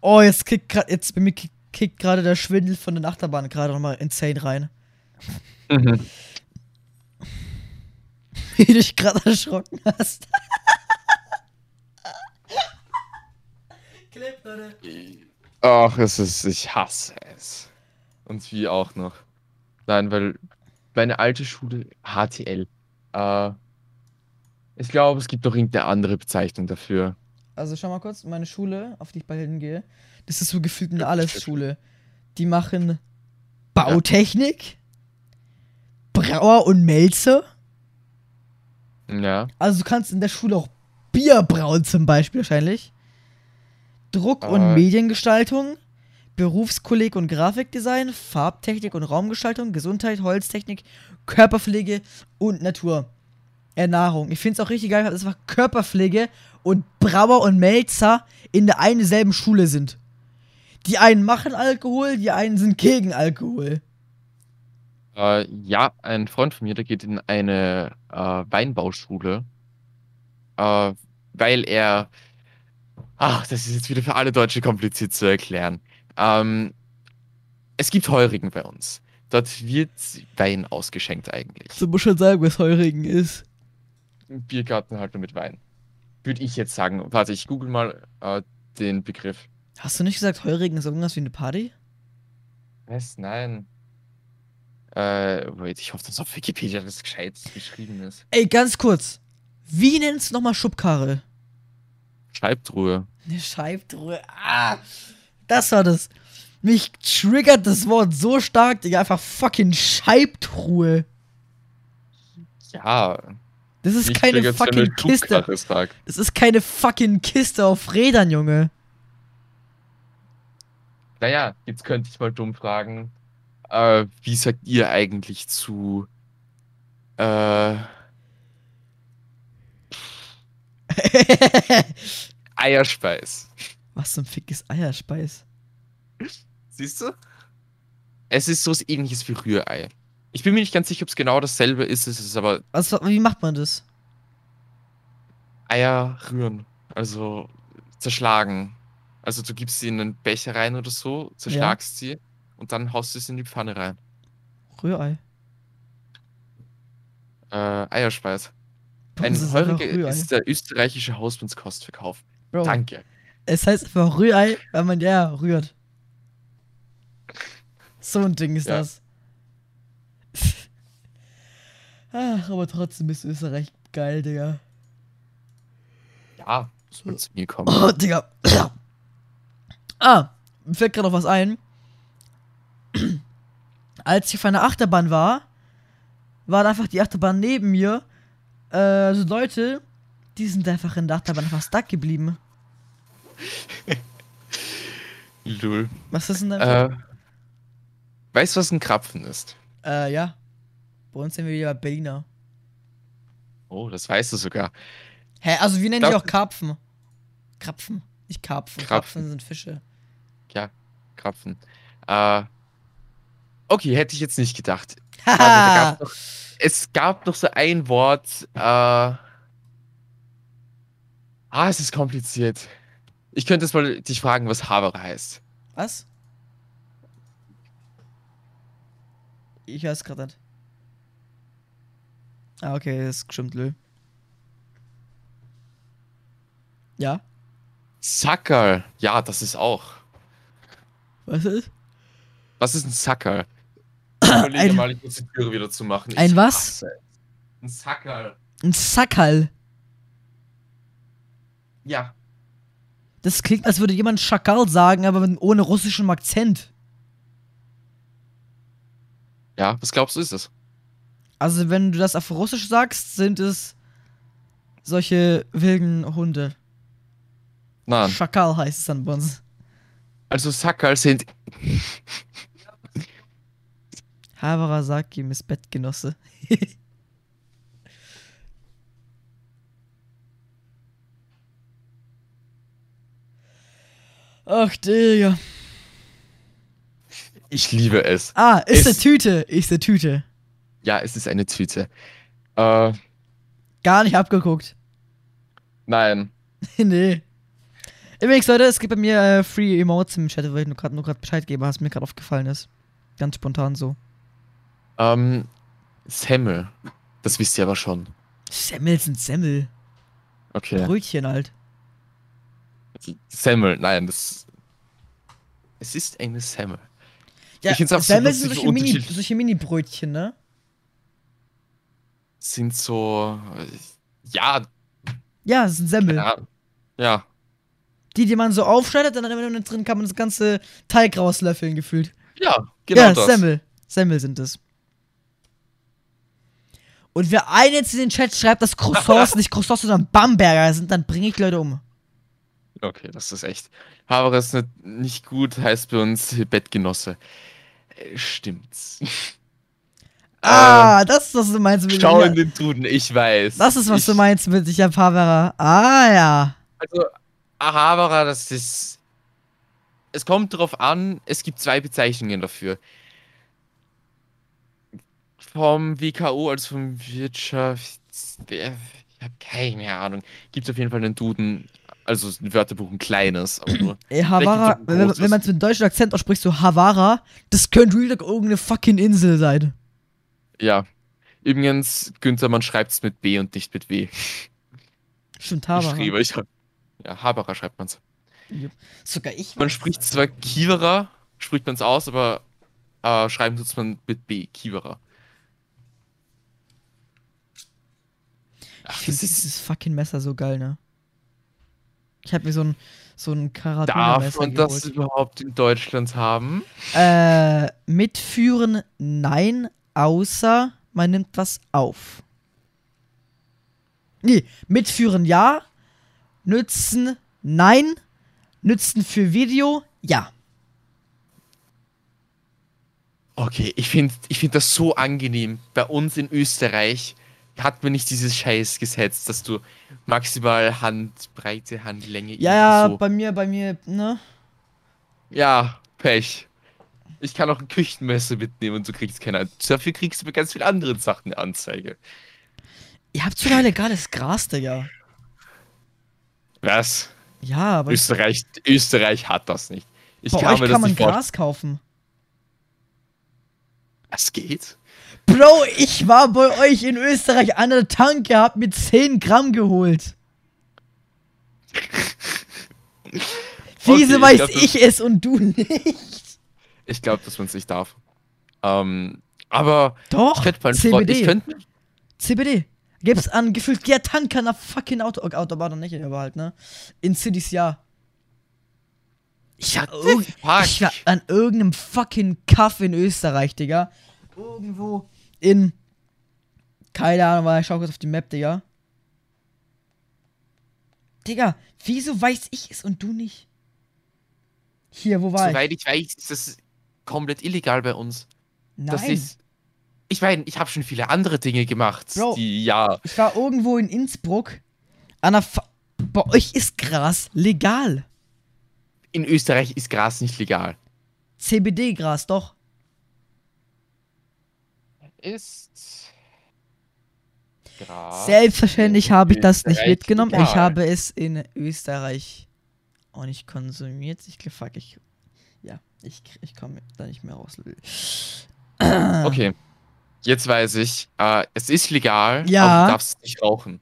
Speaker 1: Oh, jetzt kickt gerade, jetzt bei mir kick- kickt gerade der Schwindel von den Achterbahnen gerade nochmal insane rein.
Speaker 2: Mhm.
Speaker 1: Wie du dich gerade erschrocken hast. Clip, Leute.
Speaker 2: Ach, es ist, ich hasse es. Und wie auch noch. Nein, weil meine alte Schule, HTL, äh, ich glaube, es gibt doch irgendeine andere Bezeichnung dafür.
Speaker 1: Also schau mal kurz, meine Schule, auf die ich bald hingehe, das ist so gefühlt eine Alles-Schule. Die machen Bautechnik, Brauer und Melzer.
Speaker 2: Ja.
Speaker 1: Also du kannst in der Schule auch Bier brauen zum Beispiel wahrscheinlich. Druck- und
Speaker 2: Äh.
Speaker 1: Mediengestaltung, Berufskolleg und Grafikdesign, Farbtechnik und Raumgestaltung, Gesundheit, Holztechnik, Körperpflege und Natur. Ernährung. Ich finde es auch richtig geil, dass einfach Körperpflege und Brauer und Melzer in der einen selben Schule sind. Die einen machen Alkohol, die einen sind gegen Alkohol.
Speaker 2: Äh, ja, ein Freund von mir, der geht in eine äh, Weinbauschule, äh, weil er, ach, das ist jetzt wieder für alle Deutsche kompliziert zu erklären. Ähm, es gibt Heurigen bei uns. Dort wird Wein ausgeschenkt eigentlich.
Speaker 1: So muss schon sagen, was Heurigen ist.
Speaker 2: Ein Biergarten halt nur mit Wein. Würde ich jetzt sagen. Warte, ich google mal äh, den Begriff.
Speaker 1: Hast du nicht gesagt, Heurigen ist irgendwas wie eine Party?
Speaker 2: Was? Nein. Äh, wait, ich hoffe, dass auf Wikipedia das gescheit geschrieben ist.
Speaker 1: Ey, ganz kurz. Wie nennst du nochmal Schubkarre?
Speaker 2: Scheibtruhe.
Speaker 1: Eine Scheibtruhe. Ah, das war das. Mich triggert das Wort so stark, Digga. Einfach fucking Scheibtruhe.
Speaker 2: Ja,
Speaker 1: Das ist
Speaker 2: Mich
Speaker 1: keine fucking Kiste. Das ist keine fucking Kiste auf Rädern, Junge.
Speaker 2: Naja, jetzt könnte ich mal dumm fragen. Äh, wie sagt ihr eigentlich zu äh, Eierspeis?
Speaker 1: Was zum Fick ist Eierspeis?
Speaker 2: Siehst du? Es ist so was ähnliches wie Rührei. Ich bin mir nicht ganz sicher, ob es genau dasselbe ist. Es ist aber
Speaker 1: Was, wie macht man das?
Speaker 2: Eier rühren. Also zerschlagen. Also du gibst sie in einen Becher rein oder so, zerschlagst sie und dann haust du es in die Pfanne rein.
Speaker 1: Rührei.
Speaker 2: Äh, Eierspeis. Ein
Speaker 1: uns ist
Speaker 2: der österreichische Hausmannskostverkauf.
Speaker 1: Bro,
Speaker 2: Danke.
Speaker 1: es heißt einfach Rührei, weil man ja rührt. So ein Ding ist
Speaker 2: Ja.
Speaker 1: das. Ach, aber trotzdem ist Österreich geil, Digga.
Speaker 2: Ja, mal zu mir kommen.
Speaker 1: Oh, Digga. ah, mir fällt gerade noch was ein. Als ich auf einer Achterbahn war, war einfach die Achterbahn neben mir. Äh, so Leute, die sind einfach in der Achterbahn einfach stuck geblieben.
Speaker 2: Lul.
Speaker 1: Was ist denn da?
Speaker 2: Äh, weißt du, was ein Krapfen ist?
Speaker 1: Äh, ja. Bei uns sind wir wieder Berliner.
Speaker 2: Oh, das weißt du sogar.
Speaker 1: Hä, also wir nennen die auch Karpfen. Krapfen. Nicht Karpfen.
Speaker 2: Krapfen.
Speaker 1: Krapfen sind Fische.
Speaker 2: Krapfen. Äh, okay, hätte ich jetzt nicht gedacht. Also, noch, es gab noch so ein Wort. Äh, ah, es ist kompliziert. Ich könnte jetzt mal dich fragen, was Havere heißt.
Speaker 1: Was? Ich weiß gerade nicht. Ah, okay, das ist stimmt, Lö. Ja?
Speaker 2: Sackerl. Ja, das ist auch.
Speaker 1: Was ist?
Speaker 2: Was ist ein Sackerl? Überlege
Speaker 1: Ein-
Speaker 2: mal, ich muss die Türe wieder zu machen.
Speaker 1: Ein
Speaker 2: Ich
Speaker 1: was?
Speaker 2: hasse. Ein Sackerl.
Speaker 1: Ein Sackerl.
Speaker 2: Ja.
Speaker 1: Das klingt, als würde jemand Schakal sagen, aber ohne russischem Akzent.
Speaker 2: Ja, was glaubst du, ist es?
Speaker 1: Also, wenn du das auf Russisch sagst, sind es solche wilden Hunde.
Speaker 2: Nein.
Speaker 1: Schakal heißt es dann bei uns.
Speaker 2: Also Sackerl sind.
Speaker 1: Haberasaki ist Bettgenosse. Ach, Digga.
Speaker 2: Ich liebe es.
Speaker 1: Ah, ist eine
Speaker 2: Es-
Speaker 1: Tüte. Ist eine Tüte.
Speaker 2: Ja, es ist eine Tüte. Äh,
Speaker 1: Gar nicht abgeguckt.
Speaker 2: nein.
Speaker 1: nee. Übrigens, Leute, es gibt bei mir äh, Free Emotes im Chat, weil ich nur gerade nur Bescheid gebe, was mir gerade aufgefallen ist. Ganz spontan so.
Speaker 2: Ähm, Semmel. Das wisst ihr aber schon.
Speaker 1: Semmel sind Semmel.
Speaker 2: Okay.
Speaker 1: Brötchen halt.
Speaker 2: Semmel, nein, das. Es ist eine Semmel.
Speaker 1: Ja,
Speaker 2: Ich
Speaker 1: Semmel sind solche Mini- solche Mini-Brötchen, ne?
Speaker 2: Sind so. äh, Ja,
Speaker 1: Ja, das sind Semmel.
Speaker 2: ja. Ja.
Speaker 1: Die, die man so aufschneidet, dann immer drin kann man das ganze Teig rauslöffeln, gefühlt.
Speaker 2: Ja, genau
Speaker 1: ja,
Speaker 2: das.
Speaker 1: Semmel. Semmel sind es. Und wer einen jetzt in den Chat schreibt, dass Croissants nicht Croissants, sondern Bamberger sind, dann bringe ich Leute um.
Speaker 2: Okay, das ist echt. Aber es nicht, nicht gut heißt bei uns Bettgenosse. Äh, Stimmt's.
Speaker 1: Ah, das ist, was du meinst mit
Speaker 2: Ähm, Schau in den Duden, ich weiß.
Speaker 1: Das ist, was
Speaker 2: ich,
Speaker 1: du meinst mit ich hab Haberer. Ah, ja.
Speaker 2: Also, Ahabara, das ist. Es kommt darauf an, es gibt zwei Bezeichnungen dafür. Vom WKO, also vom Wirtschafts. Ich habe keine Ahnung. Gibt es auf jeden Fall einen Duden, also ein Wörterbuch, ein kleines, aber nur.
Speaker 1: Ey, Havara,
Speaker 2: auch ein
Speaker 1: wenn, wenn man es mit deutschem Akzent ausspricht, so Havara, das könnte real irgendeine fucking Insel sein.
Speaker 2: Ja. Übrigens, Günther, man schreibt es mit B und nicht mit W.
Speaker 1: Stimmt, Havara.
Speaker 2: Geschrieben, ich hab, ja, Habara schreibt man es.
Speaker 1: Sogar ich.
Speaker 2: Man spricht zwar Kiewerer, spricht man es aus, aber äh, schreiben tut man mit B, Kiewerer.
Speaker 1: Ich
Speaker 2: Ach,
Speaker 1: finde
Speaker 2: das
Speaker 1: dieses fucking Messer so geil, ne? Ich habe mir so ein, so ein
Speaker 2: darf
Speaker 1: Karabiner-Messer
Speaker 2: man das
Speaker 1: geholt.
Speaker 2: überhaupt in Deutschland haben?
Speaker 1: Äh, mitführen, nein, außer man nimmt was auf. Nee, mitführen ja, nützen, nein, nützen für Video, ja.
Speaker 2: Okay, ich finde ich find das so angenehm. Bei uns in Österreich hat man nicht dieses Scheiß gesetzt, dass du maximal Handbreite, Handlänge.
Speaker 1: Ja, ja,
Speaker 2: so.
Speaker 1: bei mir, bei mir, ne?
Speaker 2: Ja, Pech. Ich kann auch ein Küchenmesser mitnehmen und du kriegst keine Anzeige. Dafür kriegst du bei ganz vielen anderen Sachen eine Anzeige.
Speaker 1: Ihr habt sogar legales Gras, Digga.
Speaker 2: Was?
Speaker 1: Ja, aber
Speaker 2: Österreich, Österreich hat das nicht. Ich
Speaker 1: bei
Speaker 2: kann
Speaker 1: euch
Speaker 2: mir
Speaker 1: kann man. Gras kaufen.
Speaker 2: Das geht?
Speaker 1: Bro, ich war bei euch in Österreich an der Tanke, hab mir 10 Gramm geholt. Wieso
Speaker 2: ich
Speaker 1: weiß
Speaker 2: glaub,
Speaker 1: ich es und du nicht?
Speaker 2: Ich glaube, dass man es nicht darf. Ähm, aber
Speaker 1: Doch,
Speaker 2: ich könnte einen Freund,
Speaker 1: CBD.
Speaker 2: ich könnte,
Speaker 1: CBD. Gibt's an gefühlt jeder Tanker einer fucking Auto, okay, Autobahn nicht, aber halt, ne? In Cities ja. Ich war, ich war an irgendeinem fucking Kaff in Österreich, Digga. Irgendwo in. Keine Ahnung, weil ich schau kurz auf die Map, Digga. Digga, wieso weiß ich es und du nicht? Hier, wo war ich?
Speaker 2: soweit ich weiß, ist das komplett illegal bei uns.
Speaker 1: Nein.
Speaker 2: Das ist. Ich meine, ich habe schon viele andere Dinge gemacht,
Speaker 1: Bro.
Speaker 2: die ja.
Speaker 1: Ich war irgendwo in Innsbruck. An der Fa Bei euch ist Gras legal.
Speaker 2: In Österreich ist Gras nicht legal.
Speaker 1: CBD-Gras, doch.
Speaker 2: Ist.
Speaker 1: Selbstverständlich habe ich das nicht mitgenommen. Ich
Speaker 2: legal.
Speaker 1: habe es in Österreich auch nicht konsumiert. Ich fuck, ich. Ja, ich, ich komme da nicht mehr raus.
Speaker 2: Okay. Jetzt weiß ich, äh, es ist legal,
Speaker 1: Ja.
Speaker 2: aber du darfst nicht rauchen.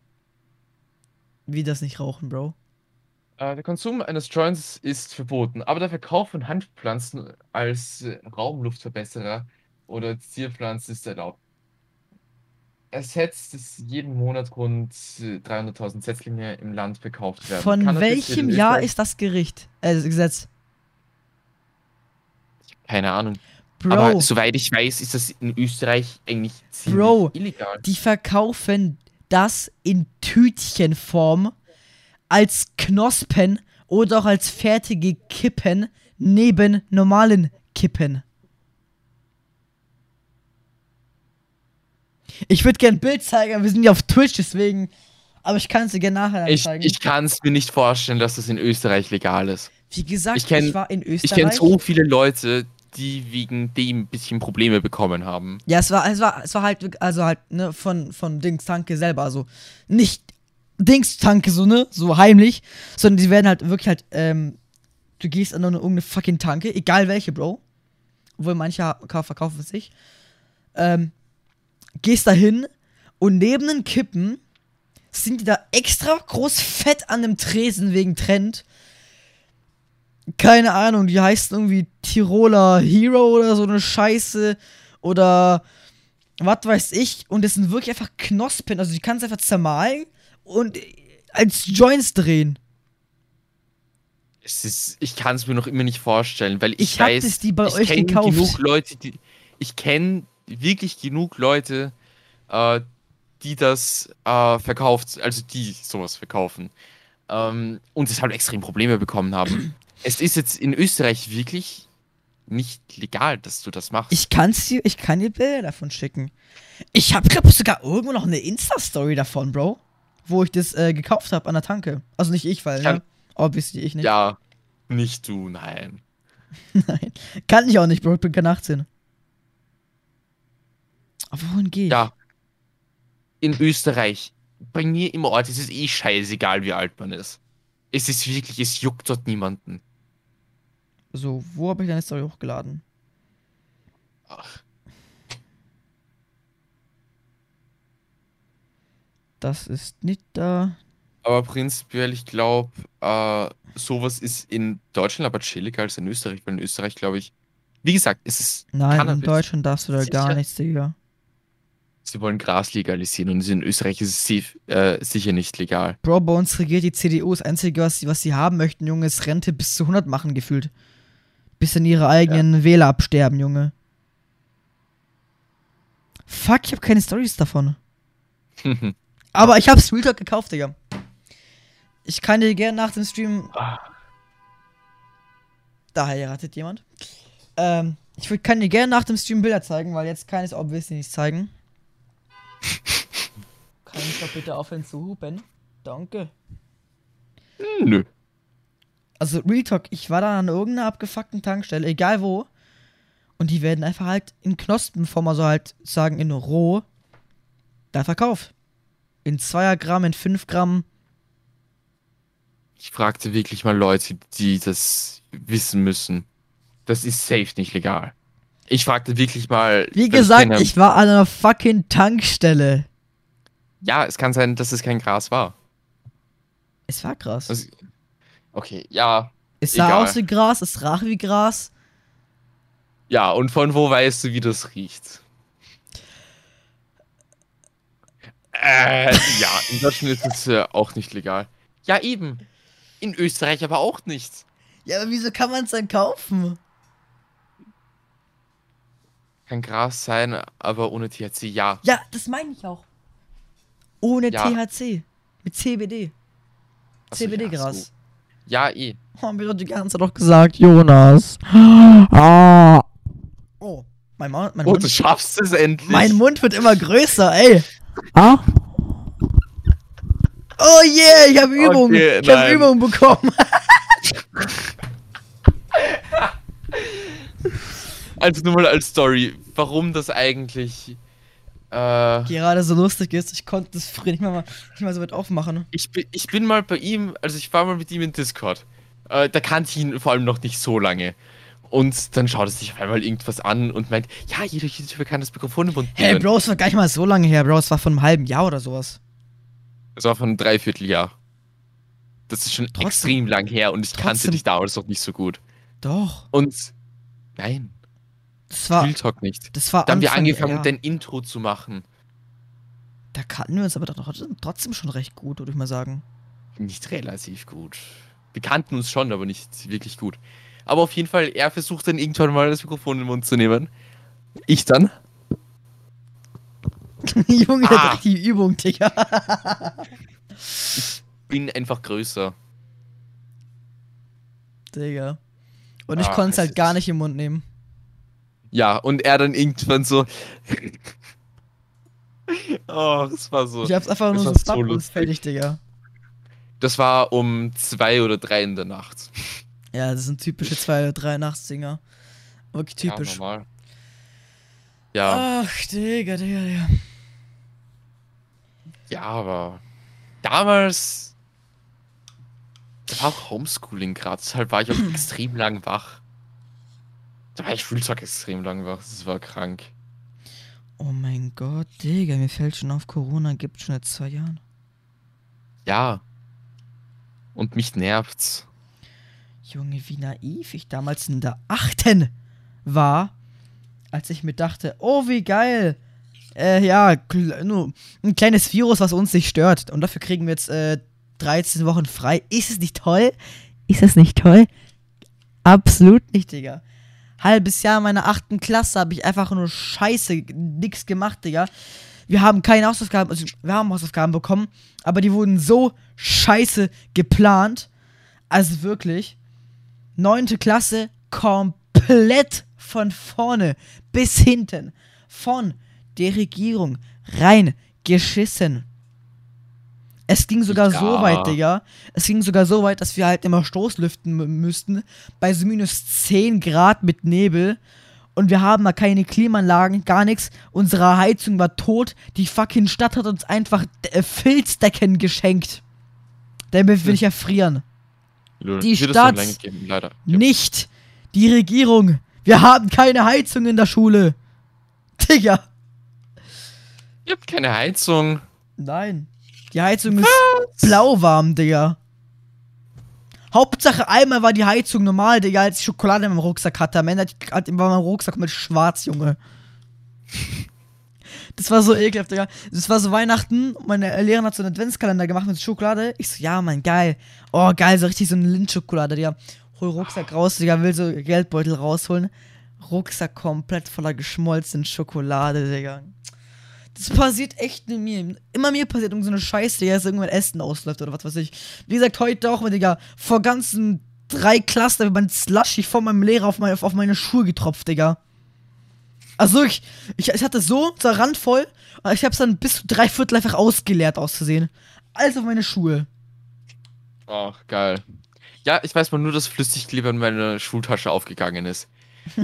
Speaker 1: Wie das nicht rauchen, Bro?
Speaker 2: Äh, der Konsum eines Joints ist verboten, aber der Verkauf von Hanfpflanzen als äh, Raumluftverbesserer oder Zierpflanzen ist erlaubt. Es dass jeden Monat rund äh, 300.000 Setzlinge im Land verkauft werden.
Speaker 1: Von
Speaker 2: Kann natürlich
Speaker 1: welchem Jahr
Speaker 2: Österreich-
Speaker 1: ist das Gericht? Äh, Gesetz.
Speaker 2: Keine Ahnung.
Speaker 1: Bro,
Speaker 2: Aber soweit ich weiß, ist das in Österreich eigentlich ziemlich
Speaker 1: Bro.
Speaker 2: illegal.
Speaker 1: die verkaufen das in Tütchenform als Knospen oder auch als fertige Kippen neben normalen Kippen. Ich würde gern ein Bild zeigen, aber wir sind ja auf Twitch, deswegen. Aber ich kann es dir gerne nachher
Speaker 2: Ich,
Speaker 1: zeigen.
Speaker 2: ich kann es mir nicht vorstellen, dass das in Österreich legal ist.
Speaker 1: Wie gesagt,
Speaker 2: ich
Speaker 1: ich,
Speaker 2: kenn-
Speaker 1: war in
Speaker 2: Ich
Speaker 1: Österreich.
Speaker 2: kenne so viele Leute, die wegen dem ein bisschen Probleme bekommen haben.
Speaker 1: Ja, es war, es war, es war halt, also halt, ne, von, von Dings Tanke selber, also nicht Dings Tanke, so, ne, so heimlich, sondern die werden halt wirklich halt, ähm, du gehst an eine, irgendeine fucking Tanke, egal welche, Bro, obwohl manche verkaufen es sich, ähm, gehst da hin und neben den Kippen sind die da extra groß fett an dem Tresen wegen Trend. Keine Ahnung, die heißt irgendwie Tiroler Hero oder so eine Scheiße. Oder was weiß ich. Und das sind wirklich einfach Knospen. Also die kannst du einfach zermahlen und als Joints drehen.
Speaker 2: Es ist, ich kann es mir noch immer nicht vorstellen, weil ich,
Speaker 1: Ich hab
Speaker 2: weiß,
Speaker 1: das die bei
Speaker 2: ich
Speaker 1: euch
Speaker 2: kenn
Speaker 1: gekauft.
Speaker 2: genug Leute, die ich kenne wirklich genug Leute, äh, die das äh, verkauft, also die sowas verkaufen ähm, und deshalb extrem Probleme bekommen haben. es ist jetzt in Österreich wirklich nicht legal, dass du das machst.
Speaker 1: Ich kann's dir, ich kann dir Bilder davon schicken. Ich hab glaube sogar irgendwo noch eine Insta-Story davon, Bro. Wo ich das äh, gekauft habe an der Tanke. Also nicht ich, weil,
Speaker 2: Kann-
Speaker 1: ne? Obviously ich nicht.
Speaker 2: ja, nicht du, nein.
Speaker 1: Nein. Kann ich auch nicht, Bro. Ich bin kein 18. Aber wohin geh ich?
Speaker 2: Ja. In Österreich, bei mir im Ort ist es eh scheißegal, wie alt man ist. Es ist wirklich, es juckt dort niemanden.
Speaker 1: So, wo habe ich deine Story hochgeladen?
Speaker 2: Ach,
Speaker 1: Das ist nicht da.
Speaker 2: aber prinzipiell, ich glaube, äh, sowas ist in Deutschland aber chilliger als in Österreich, weil in Österreich, glaube ich, wie gesagt, es ist
Speaker 1: Nein, in
Speaker 2: Cannabis.
Speaker 1: Deutschland darfst du da gar
Speaker 2: Sicher?
Speaker 1: nichts, Digga.
Speaker 2: Sie wollen Gras legalisieren und in Österreich ist es äh, sicher nicht legal.
Speaker 1: Bro, bei uns regiert die CDU. Das Einzige, was sie, was sie haben möchten, Junge, ist Rente bis zu 100 machen, gefühlt. Bis in ihre eigenen Wähler absterben, Junge. Fuck, ich habe keine Stories davon. Aber ich hab's Real Talk gekauft, Digga. Ich kann dir gerne nach dem Stream. Da heiratet jemand. Ähm, ich kann dir gerne nach dem Stream Bilder zeigen, weil jetzt kann ich es obviously nicht zeigen. Kann ich doch bitte aufhören zu hupen? Danke.
Speaker 2: Nö.
Speaker 1: Also Real Talk, ich war da an irgendeiner abgefuckten Tankstelle, egal wo. Und die werden einfach halt in Knospenform, also halt sagen in roh, da verkauft. In 2 Gramm, in 5 Gramm.
Speaker 2: Ich fragte wirklich mal Leute, die das wissen müssen. Das ist safe nicht legal. Ich fragte wirklich mal.
Speaker 1: Wie gesagt,
Speaker 2: kenne-
Speaker 1: ich war an einer fucking Tankstelle.
Speaker 2: Ja, es kann sein, dass es kein Gras war.
Speaker 1: Es war krass.
Speaker 2: Also, okay, ja.
Speaker 1: es sah
Speaker 2: egal.
Speaker 1: aus wie Gras, es rach wie Gras.
Speaker 2: Ja, und von wo weißt du, wie das riecht? Äh, ja, in Deutschland ist es äh, auch nicht legal. Ja, eben. In Österreich aber auch nicht.
Speaker 1: Ja, aber wieso kann man es dann kaufen?
Speaker 2: Kann Gras sein, aber ohne THC, ja.
Speaker 1: Ja, das meine ich auch. Ohne
Speaker 2: Ja.
Speaker 1: THC. Mit CBD.
Speaker 2: Ach so, ja,
Speaker 1: CBD-Gras.
Speaker 2: so. Ja, eh.
Speaker 1: Haben wir doch die ganze Zeit doch gesagt, Jonas. Ah. Oh, mein, Ma mein,
Speaker 2: Oh,
Speaker 1: Mund,
Speaker 2: du schaffst es endlich.
Speaker 1: mein Mund wird immer größer, ey. Ah? Oh yeah, ich habe Übung.
Speaker 2: Okay,
Speaker 1: ich habe. Übung bekommen.
Speaker 2: Also nur mal als Story, warum das eigentlich. Äh,
Speaker 1: Gerade so lustig ist, ich konnte das früher nicht mal, nicht mal so weit aufmachen.
Speaker 2: ich, bin, ich bin mal bei ihm, also ich war mal mit ihm in Discord. Äh, da kannte ich ihn vor allem noch nicht so lange. Und dann schaut er sich auf einmal irgendwas an und meint, ja, jeder YouTuber kann das Mikrofon im Mund
Speaker 1: Hey,
Speaker 2: nehmen.
Speaker 1: Bro, es war gar nicht mal so lange her, Bro. Es war von einem halben Jahr oder sowas.
Speaker 2: Das war von einem Dreivierteljahr. Das ist schon
Speaker 1: Trotzdem-
Speaker 2: extrem lang her und ich kannte
Speaker 1: trotzdem-
Speaker 2: dich damals noch nicht so gut.
Speaker 1: Doch.
Speaker 2: Und nein,
Speaker 1: Das war,
Speaker 2: Real Talk nicht.
Speaker 1: das war
Speaker 2: Da haben wir angefangen,
Speaker 1: ja.
Speaker 2: dein Intro zu machen.
Speaker 1: Da kannten wir uns aber doch trotzdem- schon recht gut, würde ich mal sagen.
Speaker 2: Nicht relativ gut. Wir kannten uns schon, aber nicht wirklich gut. Aber auf jeden Fall, er versucht dann irgendwann mal das Mikrofon in den Mund zu nehmen. Ich dann.
Speaker 1: Junge,
Speaker 2: Ah.
Speaker 1: die Übung, Digga.
Speaker 2: Bin einfach größer.
Speaker 1: Digga. Und ich
Speaker 2: Ah,
Speaker 1: konnte es halt gar nicht im Mund nehmen.
Speaker 2: Ja, und er dann irgendwann so. Oh, das war so.
Speaker 1: Ich hab's einfach nur so
Speaker 2: lustig.
Speaker 1: fertig, Digga.
Speaker 2: Das war um zwei oder drei in der Nacht.
Speaker 1: Ja, das sind typische 2 oder 3 Nachtsinger. Wirklich typisch.
Speaker 2: Ja, normal. Ja,
Speaker 1: Ach, Digga, Digga, Digga.
Speaker 2: ja, aber damals. Da war auch Homeschooling gerade, deshalb war ich auch extrem lang wach. Da war ich Schultag extrem lang wach, das war krank.
Speaker 1: Oh mein Gott, Digga, mir fällt schon auf, Corona gibt schon seit zwei Jahren.
Speaker 2: Ja. Und mich nervt's.
Speaker 1: Junge, wie naiv ich damals in der achten war, als ich mir dachte, oh, wie geil. Äh, ja, nur ein kleines Virus, was uns nicht stört. Und dafür kriegen wir jetzt äh, 13 Wochen frei. Ist es nicht toll? Ist es nicht toll? Absolut nicht, Digga. Halbes Jahr meiner achten Klasse habe ich einfach nur Scheiße, nix gemacht, Digga. Wir haben keine Hausaufgaben, also wir haben Hausaufgaben bekommen, aber die wurden so scheiße geplant. Also wirklich. Neunte Klasse komplett von vorne bis hinten. Von der Regierung rein geschissen. Es ging sogar so weit, Digga. Es ging sogar so weit, dass wir halt immer Stoßlüften müssten. Bei so minus 10 Grad mit Nebel. Und wir haben da keine Klimaanlagen, gar nichts. Unsere Heizung war tot. Die fucking Stadt hat uns einfach äh, Filzdecken geschenkt. Damit wir nicht erfrieren. Die Stadt-
Speaker 2: geben. Ja.
Speaker 1: Nicht die Regierung. Wir haben keine Heizung in der Schule. Digga.
Speaker 2: Ihr habt keine Heizung.
Speaker 1: Nein. Die Heizung ist blauwarm, Digga. Hauptsache einmal war die Heizung normal, Digga, als ich Schokolade in meinem Rucksack hatte. Am Ende war mein Rucksack mit schwarz, Junge. Das war so ekelhaft, Digga. Das war so Weihnachten. Meine Lehrerin hat so einen Adventskalender gemacht mit Schokolade. Ich so, ja, Mann, geil. Oh, geil, so richtig so eine Lindschokolade, Digga. Hol Rucksack raus, Digga, will so Geldbeutel rausholen. Rucksack komplett voller geschmolzenen Schokolade, Digga. Das passiert echt in mir. Immer mir passiert irgend so eine Scheiße, dass irgendwann Essen ausläuft oder was weiß ich. Wie gesagt, heute auch, Digga, vor ganzen drei Klassen habe ich mein Slushy von meinem Lehrer auf meine, auf meine Schuhe getropft, Digga. Also ich, ich, ich hatte so, so randvoll, aber ich hab's dann bis zu drei Viertel einfach ausgeleert auszusehen. Alles auf meine Schuhe.
Speaker 2: Ach, geil. Ja, ich weiß mal nur, dass Flüssigkleber in meiner Schultasche aufgegangen ist.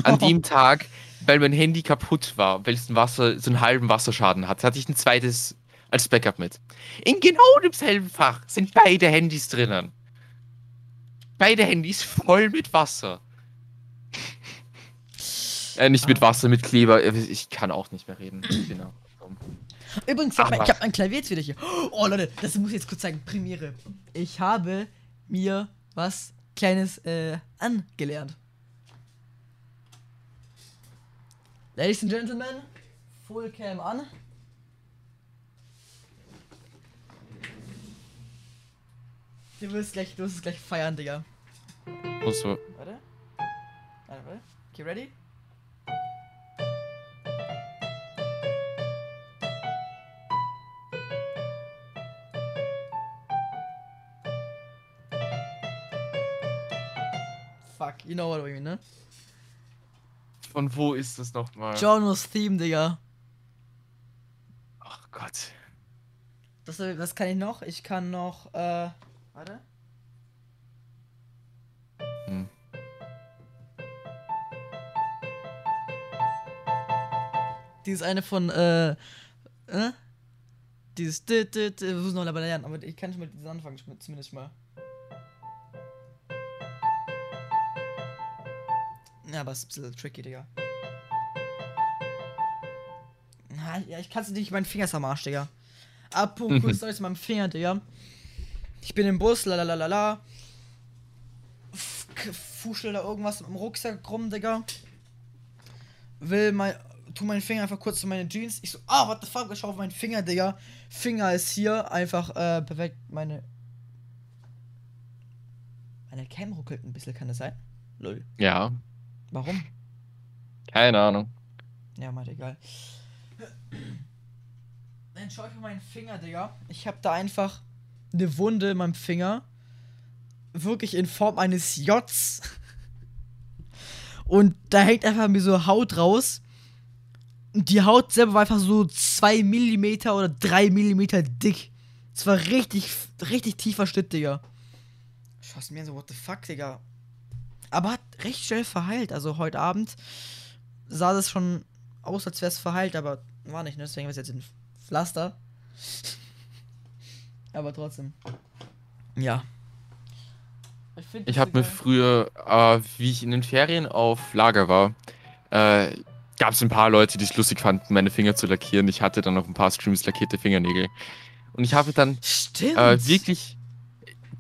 Speaker 2: An dem Tag, weil mein Handy kaputt war, weil es ein Wasser, so einen halben Wasserschaden hat, hatte ich ein zweites als Backup mit. In genau demselben Fach sind beide Handys drinnen. Beide Handys voll mit Wasser. Äh, nicht mit Wasser, mit Kleber. Ich kann auch nicht mehr reden. Dumm.
Speaker 1: Übrigens, ich hab,
Speaker 2: Ach,
Speaker 1: mein, ich
Speaker 2: was?
Speaker 1: hab mein Klavier jetzt wieder hier. Oh, Leute, das muss ich jetzt kurz zeigen. Premiere. Ich habe mir was Kleines äh, angelernt. Ladies and Gentlemen, Full Cam an. Du wirst gleich, du wirst es gleich feiern, Digga.
Speaker 2: Muss so.
Speaker 1: Warte. Warte, warte. Okay, ready? Fuck, you know what I mean, ne?
Speaker 2: Von wo ist das nochmal?
Speaker 1: Jonas Theme, Digga.
Speaker 2: Ach Gott.
Speaker 1: Das, was kann ich noch? Ich kann noch, äh, warte.
Speaker 2: Hm.
Speaker 1: Dieses eine von, äh, äh? Dieses, d, d, d, wir müssen noch aber ich kann schon mit diesem anfangen, zumindest mal. Ja, aber es ist ein bisschen tricky, Digga. Na, ja, ich kann es nicht, mein Finger ist am Arsch, Digga. Apropos, cool Story zu meinem Finger, Digga. Ich bin im Bus, lalalala. Fuschel da irgendwas im Rucksack rum, Digga. Will mein. Tu meinen Finger einfach kurz zu meine Jeans. Ich so, ah, what the fuck, ich schau auf meinen Finger, Digga. Finger ist hier, einfach, äh, perfekt. Meine. Meine Cam ruckelt ein bisschen, kann das sein? Lol.
Speaker 2: Ja,
Speaker 1: Warum?
Speaker 2: keine Ahnung.
Speaker 1: Ja, mal egal. Dann schau ich auf meinen Finger, Digga. Ich hab da einfach eine Wunde in meinem Finger. Wirklich in Form eines Js. Und da hängt einfach mir so Haut raus. Und die Haut selber war einfach so 2 mm oder 3 mm dick. Es war richtig, richtig tiefer Schnitt, Digga. Ich fass mir so, what the fuck, Digga. Aber hat recht schnell verheilt. Also heute Abend sah das schon aus, als wäre es verheilt, aber war nicht, ne? Deswegen ist jetzt ein Pflaster. aber trotzdem. Ja. Ich,
Speaker 2: Ich habe mir früher, äh, wie ich in den Ferien auf Lager war, äh, gab es ein paar Leute, die es lustig fanden, meine Finger zu lackieren. Ich hatte dann noch ein paar Streams lackierte Fingernägel. Und ich habe dann
Speaker 1: Stimmt.
Speaker 2: äh, wirklich,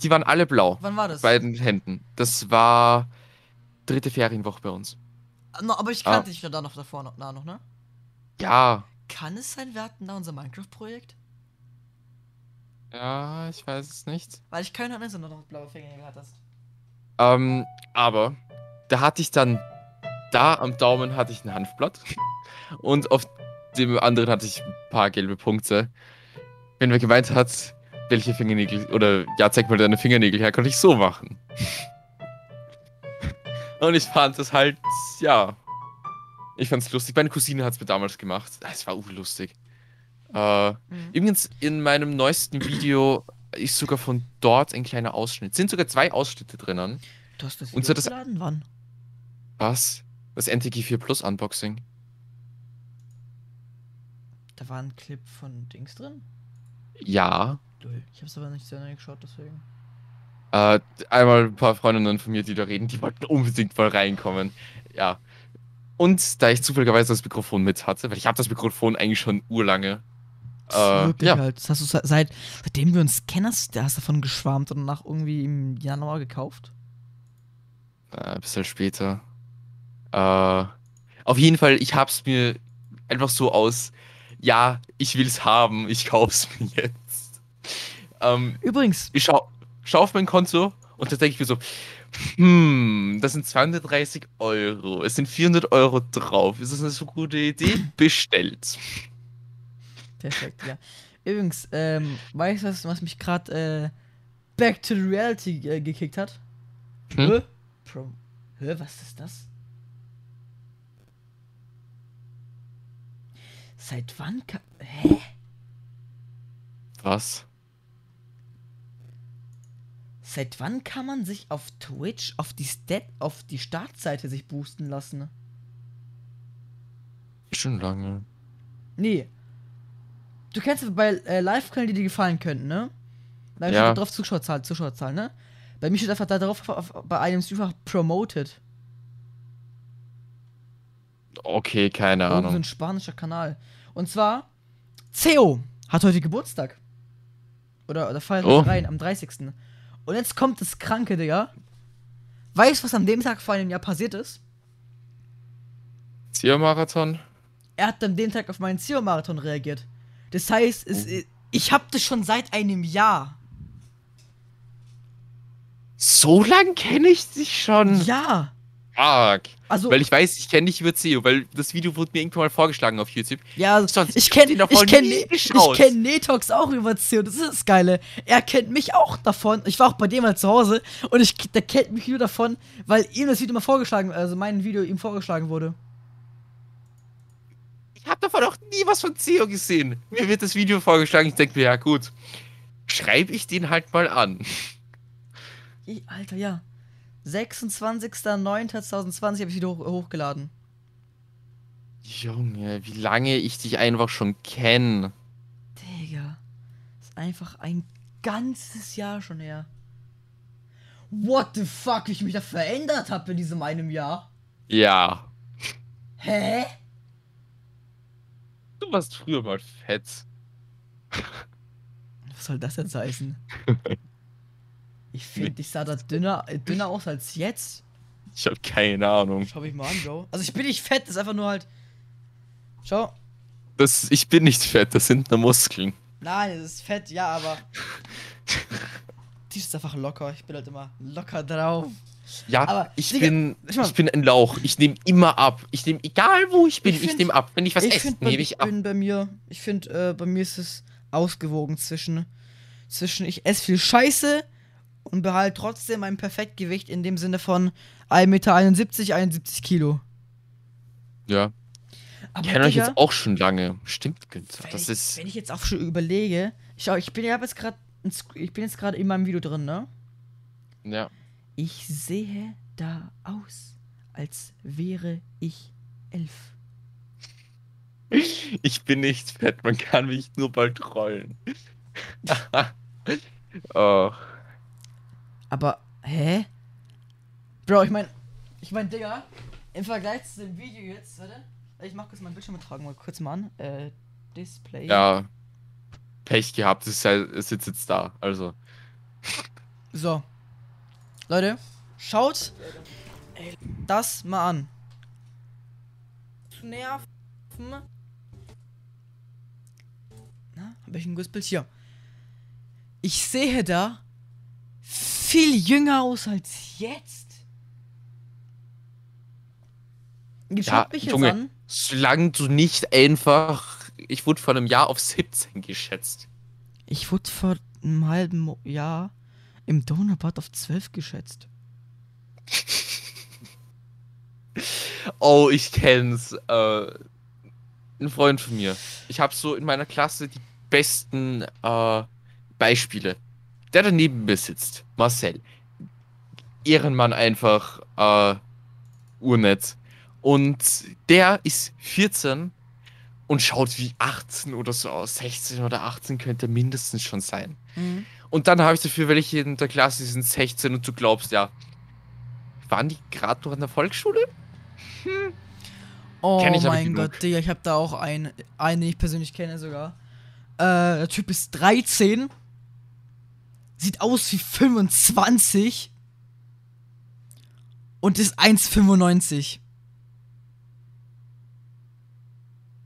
Speaker 2: die waren alle blau,
Speaker 1: Wann war das?
Speaker 2: bei den Händen. Das war dritte Ferienwoche bei uns.
Speaker 1: Ah, no, aber ich
Speaker 2: Ah.
Speaker 1: kannte dich ja da noch davor noch, na, noch, ne?
Speaker 2: Ja,
Speaker 1: Kann es sein, wir hatten da unser Minecraft-Projekt?
Speaker 2: ja, ich weiß es nicht.
Speaker 1: Weil ich keine Ahnung, dass du noch blaue Fingernägel hattest.
Speaker 2: Ähm, aber da hatte ich dann, da am Daumen hatte ich ein Hanfblatt und auf dem anderen hatte ich ein paar gelbe Punkte. Wenn wer gemeint hat, welche Fingernägel, oder ja, zeig mal deine Fingernägel her, konnte ich so machen. Und ich fand das halt, ja, ich fand's lustig. Meine Cousine hat's mir damals gemacht. Ah, Es war urlustig. Äh,
Speaker 1: Mhm.
Speaker 2: Übrigens, in meinem neuesten Video ist sogar von dort ein kleiner Ausschnitt. Sind sogar zwei Ausschnitte drinnen.
Speaker 1: Du hast das
Speaker 2: Und
Speaker 1: Video
Speaker 2: so das-?
Speaker 1: Wann?
Speaker 2: Was? Das NTG 4 Plus Unboxing.
Speaker 1: Da war ein Clip von Dings drin?
Speaker 2: Ja.
Speaker 1: Ich hab's aber nicht zu Ende geschaut, deswegen.
Speaker 2: Äh, einmal ein paar Freundinnen von mir, die da reden, die wollten unbedingt mal reinkommen. Ja. Und da ich zufälligerweise das Mikrofon mit hatte, weil ich habe das Mikrofon eigentlich schon urlange. Äh,
Speaker 1: wirklich
Speaker 2: ja.
Speaker 1: halt. Das hast du se- seit, seitdem wir uns kennen, hast, hast du davon geschwärmt und danach irgendwie im Januar gekauft?
Speaker 2: Äh, ein bisschen später. Äh, auf jeden Fall, ich hab's mir einfach so aus, ja, ich will's haben, ich kauf's mir jetzt. Ähm,
Speaker 1: Übrigens,
Speaker 2: ich schau, schau auf mein Konto und da denke ich mir so, hm, das sind 230 Euro, es sind 400 Euro drauf. Ist das eine so gute Idee? Bestellt.
Speaker 1: perfekt, ja. Übrigens, ähm, weißt du, was, was mich gerade äh, Back to the Reality äh, gekickt hat?
Speaker 2: Hm?
Speaker 1: Hä? Pro Hä, was ist das? Seit wann kann. Hä?
Speaker 2: Was?
Speaker 1: Seit wann kann man sich auf Twitch auf die Stat auf die Startseite sich boosten lassen?
Speaker 2: Schon lange.
Speaker 1: Nee. Du kennst ja bei äh, Live-Quellen, die dir gefallen könnten, ne? Da
Speaker 2: Ja.
Speaker 1: steht drauf Zuschauerzahl, Zuschauerzahl, ne? Bei mir steht einfach da drauf auf, auf, bei einem einfach promoted.
Speaker 2: Okay, keine
Speaker 1: Irgend so
Speaker 2: Ahnung.
Speaker 1: ein spanischer Kanal. Und zwar, Ceo hat heute Geburtstag. Oder, oder feiert
Speaker 2: Oh.
Speaker 1: rein am 30. Und jetzt kommt das Kranke, Digga. Weißt du, was an dem Tag vor einem Jahr passiert ist?
Speaker 2: Ziermarathon?
Speaker 1: Er hat an dem Tag auf meinen Ceo-Marathon reagiert. Das heißt, es,
Speaker 2: Oh.
Speaker 1: ich hab das schon seit einem Jahr.
Speaker 2: So lang kenne ich dich schon.
Speaker 1: Ja.
Speaker 2: Fuck.
Speaker 1: Also,
Speaker 2: Weil ich weiß, ich kenne dich über CEO, weil das Video wurde mir irgendwann mal vorgeschlagen auf YouTube.
Speaker 1: ja,
Speaker 2: Sonst-
Speaker 1: ich kenne ich kenn,
Speaker 2: nie
Speaker 1: ich
Speaker 2: geschaut.
Speaker 1: kenn Netox auch über Ceo, das ist das Geile. Er kennt mich auch davon. Ich war auch bei dem mal zu Hause und ich, der kennt mich nur davon, weil ihm das Video mal vorgeschlagen, also mein Video ihm vorgeschlagen wurde.
Speaker 2: Ich habe davon noch nie was von CEO gesehen. Mir wird das Video vorgeschlagen, ich denke mir, ja gut, schreibe ich den halt mal an.
Speaker 1: Alter, ja. 26.09.2020 habe ich wieder hoch, hochgeladen.
Speaker 2: Junge, wie lange ich dich einfach schon kenne.
Speaker 1: Digga. Ist einfach ein ganzes Jahr schon her. What the fuck, wie ich mich da verändert habe in diesem einem Jahr.
Speaker 2: Ja.
Speaker 1: Hä?
Speaker 2: Du warst früher mal fett.
Speaker 1: Was soll das jetzt heißen? Ich finde, ich sah da dünner, äh, dünner aus als jetzt.
Speaker 2: Ich habe keine Ahnung.
Speaker 1: Schau mich mal an, Bro. Also ich bin nicht fett, das ist einfach nur halt. Schau.
Speaker 2: Das, ich bin nicht fett, das sind nur Muskeln.
Speaker 1: Nein, es ist fett, ja, aber. Die ist einfach locker. Ich bin halt immer locker drauf.
Speaker 2: Ja,
Speaker 1: Aber,
Speaker 2: ich,
Speaker 1: Digga,
Speaker 2: bin,
Speaker 1: schau mal.
Speaker 2: ich bin ein Lauch. Ich nehme immer ab. Ich nehme, egal wo ich bin,
Speaker 1: Ich
Speaker 2: ich, nehme ab. Wenn ich was
Speaker 1: ich
Speaker 2: esse, nehme ich ab.
Speaker 1: bin bei mir, ich finde, äh, bei mir ist es ausgewogen zwischen, zwischen ich esse viel Scheiße und behalte trotzdem mein Perfektgewicht in dem Sinne von 1,71 Meter, 71 Kilo.
Speaker 2: Ja.
Speaker 1: Aber
Speaker 2: kenne euch jetzt auch schon lange. Stimmt, Günther.
Speaker 1: wenn,
Speaker 2: Das
Speaker 1: ich,
Speaker 2: ist.
Speaker 1: wenn ich jetzt auch schon überlege, schau, ich bin ja jetzt gerade, ich bin jetzt gerade in meinem Video drin, ne?
Speaker 2: Ja.
Speaker 1: Ich sehe da aus, als wäre ich elf.
Speaker 2: Ich bin nicht fett, man kann mich nur bald rollen. oh.
Speaker 1: Aber, hä? Bro, ich mein, ich mein, Digga, im Vergleich zu dem Video jetzt, warte, ich mach kurz meinen Bildschirm tragen, mal kurz mal an. Äh, Display.
Speaker 2: Ja. Pech gehabt, es, ist halt- es sitzt jetzt da. Also.
Speaker 1: So. Leute, schaut das mal an. Zu nerven. Na, hab ich ein gutes Bild hier. Ich sehe da viel jünger aus als jetzt. Jetzt
Speaker 2: Ja,
Speaker 1: schaut mich jetzt
Speaker 2: Junge.
Speaker 1: an.
Speaker 2: Solange du nicht einfach. Ich wurde vor einem Jahr auf 17 geschätzt.
Speaker 1: Ich wurde vor einem halben Jahr im Donaubad auf 12 geschätzt.
Speaker 2: Oh, ich kenn's. Äh, ein Freund von mir. Ich habe so in meiner Klasse die besten äh, Beispiele. Der da neben mir sitzt, Marcel. Ehrenmann einfach, äh, urnett. Und der ist 14 und schaut wie 18 oder so aus. 16 oder 18 könnte mindestens schon sein.
Speaker 1: Mhm.
Speaker 2: Und dann habe ich dafür, welche in der Klasse sind 16 und du glaubst, ja, waren die gerade noch in der Volksschule?
Speaker 1: Oh
Speaker 2: ich aber
Speaker 1: mein. Gott, Digga, ich habe da auch einen, einen, den ich persönlich kenne sogar. Äh, der Typ ist 13. Sieht aus wie 25. Und ist 1,95.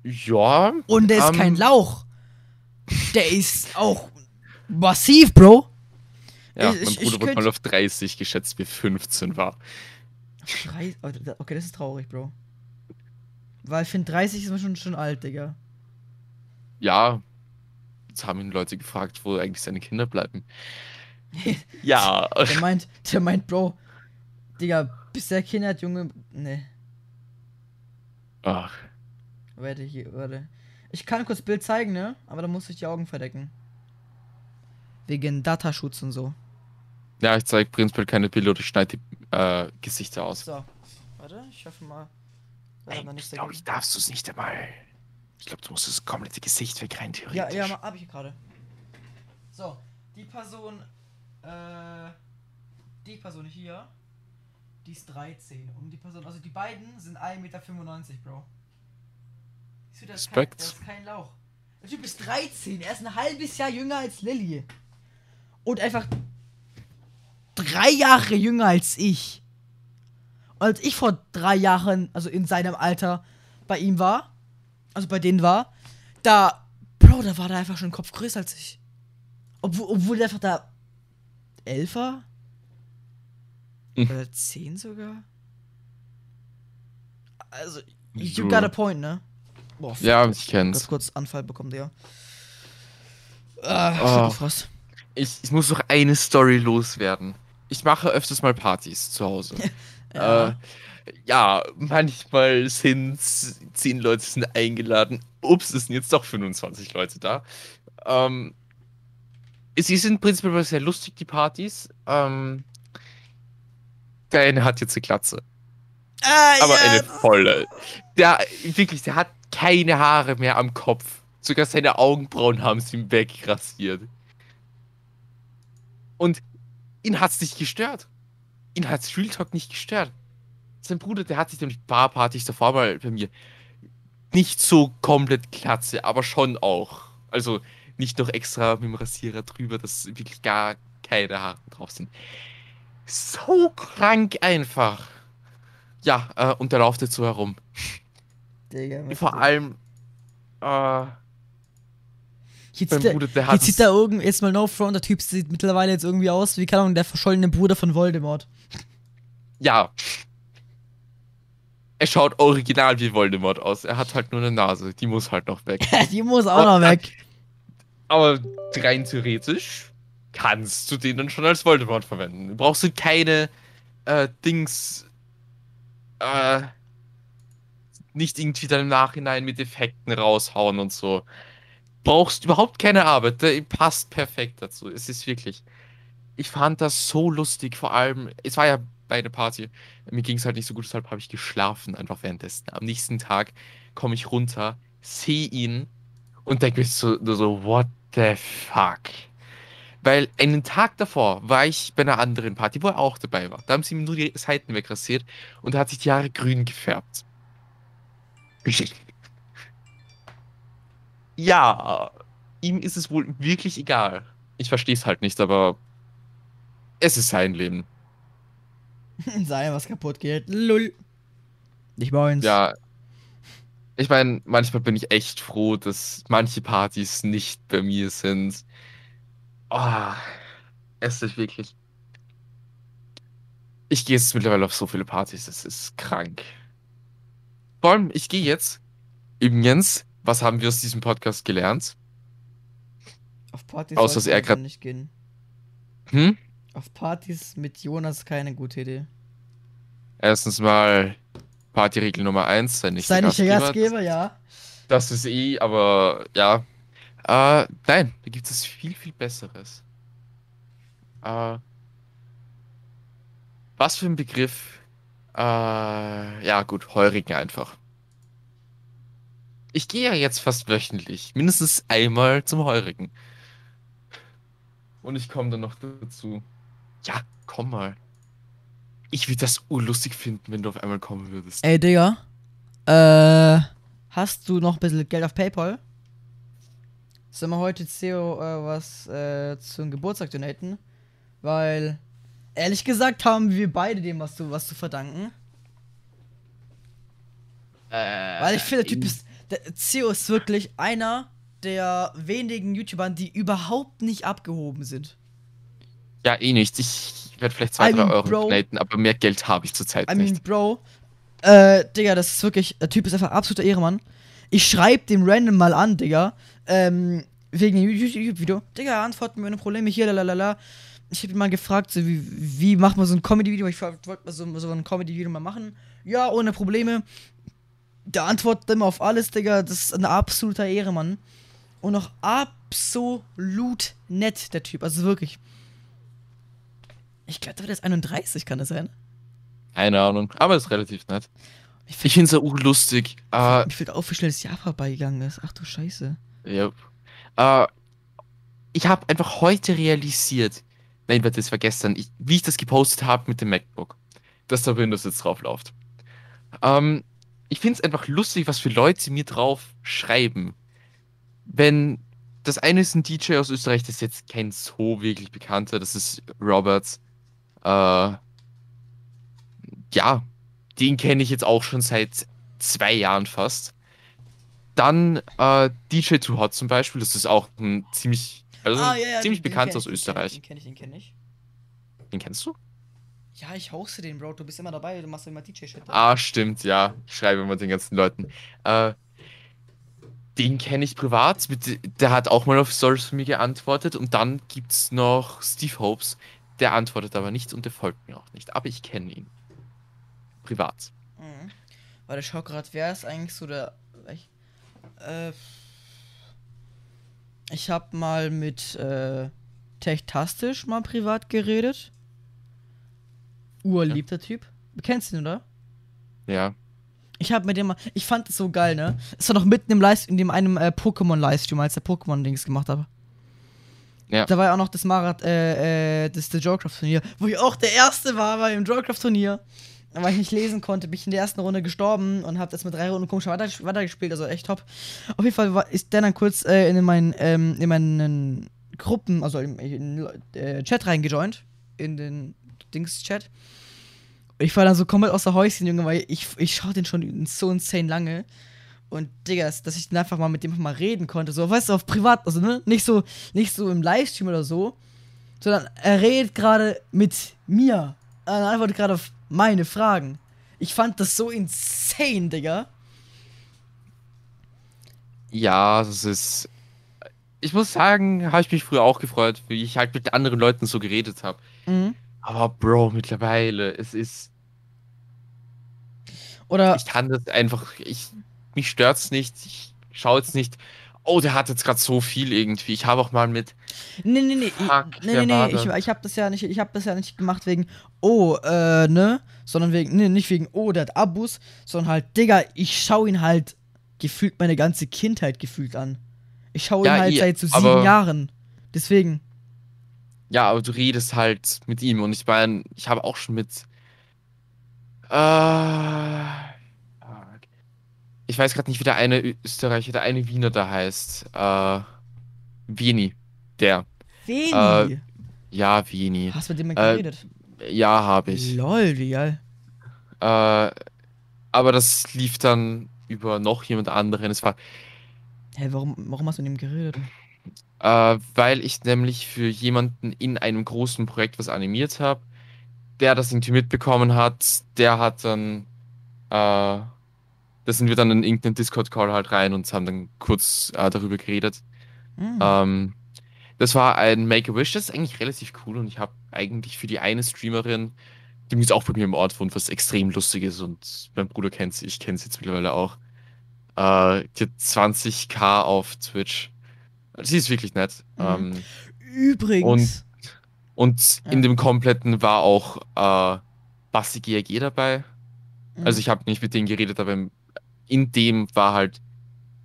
Speaker 2: Ja,
Speaker 1: Und der ist
Speaker 2: Ähm.
Speaker 1: kein Lauch. Der ist auch massiv, Bro.
Speaker 2: Ja,
Speaker 1: Ich-
Speaker 2: mein Bruder
Speaker 1: ich
Speaker 2: wurde mal auf 30 geschätzt, wie 15 war.
Speaker 1: Da- Okay, das ist traurig, Bro. Weil ich finde 30 ist mir schon, schon alt, Digga.
Speaker 2: Ja, jetzt haben ihn Leute gefragt, wo eigentlich seine Kinder bleiben. ja,
Speaker 1: Der meint, der meint, Bro, Digga, bis der Kinder hat, Junge. Ne,
Speaker 2: ach,
Speaker 1: warte, hier, warte. Ich kann kurz Bild zeigen, ne? Aber da muss ich die Augen verdecken. Wegen Datenschutz und so.
Speaker 2: ja, ich zeige prinzipiell keine Bilder oder ich schneide die äh, Gesichter aus.
Speaker 1: So. Warte, ich hoffe mal.
Speaker 2: Eigentlich glaube ich, darfst du es nicht einmal. Ich glaube, du musst das komplette Gesicht weg rein, theoretisch.
Speaker 1: Ja, ja, hab ich gerade. So, die Person, äh, die Person hier, die ist 13. Und die Person, also die beiden sind 1,95 Meter, Bro. Siehst du, das ist, kein, das ist kein Lauch. Der Typ ist 13, er ist ein halbes Jahr jünger als Lilly. Und einfach drei Jahre jünger als ich. Und als ich vor drei Jahren, also in seinem Alter, bei ihm war, also bei denen war, da, Bro, da war der einfach schon ein Kopf größer als ich. Obwohl, obwohl der einfach da elf war?
Speaker 2: Hm.
Speaker 1: Oder zehn sogar? Also, you
Speaker 2: So.
Speaker 1: got a point, ne? Boah, fuck,
Speaker 2: Ja, ich
Speaker 1: ganz
Speaker 2: kenn's.
Speaker 1: kurz Anfall bekommen, Digga. Ah,
Speaker 2: Oh.
Speaker 1: Schüttelfrost.
Speaker 2: Ich, ich muss noch eine Story loswerden. Ich mache öfters mal Partys zu Hause.
Speaker 1: Ja.
Speaker 2: Äh, ja, manchmal sind zehn Leute sind eingeladen. Ups, es sind jetzt doch 25 Leute da. Ähm, sie sind prinzipiell sehr lustig, die Partys. Ähm, der eine hat jetzt eine Glatze,
Speaker 1: Ah,
Speaker 2: aber
Speaker 1: ja.
Speaker 2: eine volle. Der, wirklich, der hat keine Haare mehr am Kopf. Sogar seine Augenbrauen haben sie ihm wegrasiert. Und ihn hat's nicht gestört. Ihn hat's Real Talk nicht gestört. Sein Bruder, der hat sich nämlich ein paar Partys davor mal bei mir nicht so komplett glatze, aber schon auch. Also nicht noch extra mit dem Rasierer drüber, dass wirklich gar keine Haare drauf sind. So krank einfach. Ja, äh, und der läuft jetzt so herum.
Speaker 1: Digga,
Speaker 2: Vor allem, äh,
Speaker 1: Jetzt sieht, der,
Speaker 2: Bruder, der hat
Speaker 1: jetzt sieht da irgend, jetzt mal no front, der Typ sieht mittlerweile jetzt irgendwie aus wie, keine Ahnung, der verschollene Bruder von Voldemort.
Speaker 2: Ja. Er schaut original wie Voldemort aus. Er hat halt nur eine Nase. Die muss halt noch weg.
Speaker 1: Die muss auch noch weg.
Speaker 2: Aber rein theoretisch kannst du den dann schon als Voldemort verwenden. Du brauchst du keine äh, Dings. Äh, nicht irgendwie dann im Nachhinein mit Effekten raushauen und so. Brauchst überhaupt keine Arbeit, der passt perfekt dazu. Es ist wirklich. Ich fand das so lustig, vor allem, es war ja bei der Party. Mir ging es halt nicht so gut, deshalb habe ich geschlafen, einfach währenddessen. Am nächsten Tag komme ich runter, sehe ihn und denke mir so, so, what the fuck? Weil einen Tag davor war ich bei einer anderen Party, wo er auch dabei war. Da haben sie ihm nur die Seiten wegrasiert und er hat sich die Haare grün gefärbt. Ja, ihm ist es wohl wirklich egal. Ich verstehe es halt nicht, aber es ist sein Leben.
Speaker 1: Sei was kaputt geht. Lull. Nicht bei uns.
Speaker 2: Ja. Ich meine, manchmal bin ich echt froh, dass manche Partys nicht bei mir sind. Oh, es ist wirklich. Ich gehe jetzt mittlerweile auf so viele Partys, das ist krank. Vor allem, ich gehe jetzt. Übrigens, was haben wir aus diesem Podcast gelernt?
Speaker 1: Auf Partys
Speaker 2: Außer, dass er grad-
Speaker 1: nicht gehen.
Speaker 2: Hm?
Speaker 1: Auf Partys mit Jonas keine gute Idee.
Speaker 2: Erstens mal Partyregel Nummer 1, sei nicht
Speaker 1: Sei
Speaker 2: der
Speaker 1: nicht der Gastgeber, ja.
Speaker 2: Das ist eh, aber ja. Äh, nein, da gibt es viel, viel Besseres. Äh, was für ein Begriff? Äh, ja, gut, Heurigen einfach. Ich gehe ja jetzt fast wöchentlich, mindestens einmal zum Heurigen. Und ich komme dann noch dazu. Ja, komm mal. Ich würde das urlustig finden, wenn du auf einmal kommen würdest.
Speaker 1: Ey, Digga. Äh, hast du noch ein bisschen Geld auf PayPal? Sollen wir heute CEO äh, was äh, zum Geburtstag donaten? Weil, ehrlich gesagt, haben wir beide dem was zu, was zu verdanken. Weil ich finde, der Typ ist. Der CEO ist wirklich einer der wenigen YouTubern, die überhaupt nicht abgehoben sind.
Speaker 2: Ja, eh nicht. Ich werde vielleicht 2,
Speaker 1: I
Speaker 2: 3
Speaker 1: mean,
Speaker 2: Euro
Speaker 1: Bro.
Speaker 2: donaten, aber mehr Geld habe ich zurzeit
Speaker 1: I mean,
Speaker 2: nicht.
Speaker 1: Bro, äh, Digga, das ist wirklich, der Typ ist einfach absoluter Ehremann. Ich schreib dem random mal an, Digga, ähm, wegen dem YouTube-Video. Digga, antworten wir ohne Probleme hier, lalala. Ich hab ihn mal gefragt, so, wie, wie macht man so ein Comedy-Video? Ich wollte mal so, so ein Comedy-Video mal machen. Ja, ohne Probleme. Der antwortet immer auf alles, Digga. Das ist ein absoluter Ehremann. Und auch absolut nett, der Typ. Also wirklich. Ich glaube, der ist 31, kann das sein?
Speaker 2: Keine Ahnung, aber ist relativ nett.
Speaker 1: Ich
Speaker 2: Ich finde es ja urlustig. Äh,
Speaker 1: Mir fällt auf, wie schnell das Jahr vorbeigegangen ist. Ach du Scheiße.
Speaker 2: ja. äh, ich habe einfach heute realisiert, nein, warte, das war gestern, ich, wie ich das gepostet habe mit dem MacBook, dass da Windows jetzt drauf läuft. Ähm, ich finde es einfach lustig, was für Leute mir drauf schreiben. Wenn das eine ist ein DJ aus Österreich, das ist jetzt kein so wirklich bekannter, das ist Roberts. Äh, ja, den kenne ich jetzt auch schon seit zwei Jahren fast. Dann äh, DJ Too Hot zum Beispiel, das ist auch ein ziemlich, also ziemlich bekannt aus Österreich.
Speaker 1: Den kenne ich, den kenne ich.
Speaker 2: Den kennst du?
Speaker 1: Ja, ich hoste den, Bro. Du bist immer dabei, du machst immer DJ-Shit.
Speaker 2: Ah, stimmt, ja. Ich schreibe immer den ganzen Leuten. Äh, den kenne ich privat. Mit, der hat auch mal auf Stories von mir geantwortet. Und dann gibt's noch Steve Hopes. Der antwortet aber nicht und der folgt mir auch nicht. Aber ich kenne ihn. Privat.
Speaker 1: Mhm. Weil ich schau gerade, wer ist eigentlich so der. Ich, äh, ich hab mal mit äh, Techtastisch mal privat geredet. Urliebter Typ. Du kennst ihn, oder?
Speaker 2: Ja.
Speaker 1: Ich hab mit dem mal. Ich fand das so geil, ne? Es war noch mitten im Livestream, in dem einem äh, Pokémon-Livestream, als der Pokémon-Dings gemacht habe.
Speaker 2: Ja.
Speaker 1: Da war ja auch noch das Marath, äh, äh, das, das Joecraft-Turnier, wo ich auch der Erste war bei dem Joecraft-Turnier. Weil ich nicht lesen konnte, bin ich in der ersten Runde gestorben und hab das mit drei Runden komisch weiter, weitergespielt, also echt top. Auf jeden Fall ist der dann kurz äh, in meinen, ähm, in meinen Gruppen, also in, in äh, Chat reingejoint, in den Dings-Chat. Ich war dann so komplett außer Häuschen, Junge, weil ich, ich schaue den schon so insane lange. Und Digga, dass ich dann einfach mal mit dem mal reden konnte, so, weißt du, auf privat, also ne, nicht so, nicht so im Livestream oder so, sondern er redet gerade mit mir. Er antwortet gerade auf meine Fragen. Ich fand das so insane, Digga.
Speaker 2: Ja, das ist. Ich muss sagen, habe ich mich früher auch gefreut, wie ich halt mit anderen Leuten so geredet habe.
Speaker 1: Mhm.
Speaker 2: Aber Bro, mittlerweile, es ist.
Speaker 1: Oder
Speaker 2: Ich kann das einfach, ich, mich stört's nicht. Ich schaue jetzt nicht, oh, der hat jetzt gerade so viel irgendwie. Ich habe auch mal mit,
Speaker 1: Nee, nee, nee.
Speaker 2: Fuck,
Speaker 1: ich, nee, nee, nee. Ich, ich habe das ja nicht, ich habe das ja nicht gemacht wegen, oh, äh, ne? Sondern wegen, nee, nicht wegen, oh, der hat Abus, sondern halt, Digga, ich schaue ihn halt gefühlt meine ganze Kindheit gefühlt an. Ich schaue ihn
Speaker 2: Ja,
Speaker 1: halt
Speaker 2: eh,
Speaker 1: seit so sieben Jahren. Deswegen.
Speaker 2: ja, aber du redest halt mit ihm und ich meine, ich habe auch schon mit, äh. Ich weiß gerade nicht, wie der eine Österreicher, der eine Wiener da heißt, äh, Vini, der,
Speaker 1: Veni.
Speaker 2: Äh, ja, Vini,
Speaker 1: Hast du mit dem mal
Speaker 2: äh,
Speaker 1: geredet?
Speaker 2: ja, habe ich.
Speaker 1: Lol, wie geil.
Speaker 2: Äh, aber das lief dann über noch jemand anderen. Es war,
Speaker 1: Hä, warum, warum hast du mit ihm geredet?
Speaker 2: äh, weil ich nämlich für jemanden in einem großen Projekt was animiert habe, der das irgendwie mitbekommen hat, der hat dann, äh, da sind wir dann in irgendeinen Discord-Call halt rein und haben dann kurz äh, darüber geredet.
Speaker 1: Hm.
Speaker 2: Ähm, das war ein Make-A-Wish, das ist eigentlich relativ cool und ich habe eigentlich für die eine Streamerin, die jetzt auch bei mir im Ort wohnt, was extrem lustig ist und mein Bruder kennt sie, ich kenne sie jetzt mittlerweile auch. Äh, die hat 20k auf Twitch. Sie ist wirklich nett.
Speaker 1: Mhm.
Speaker 2: Ähm,
Speaker 1: Übrigens.
Speaker 2: und
Speaker 1: Ja.
Speaker 2: in dem kompletten war auch äh, Basti GRG dabei.
Speaker 1: Mhm.
Speaker 2: Also ich habe nicht mit denen geredet, aber im- in dem war halt,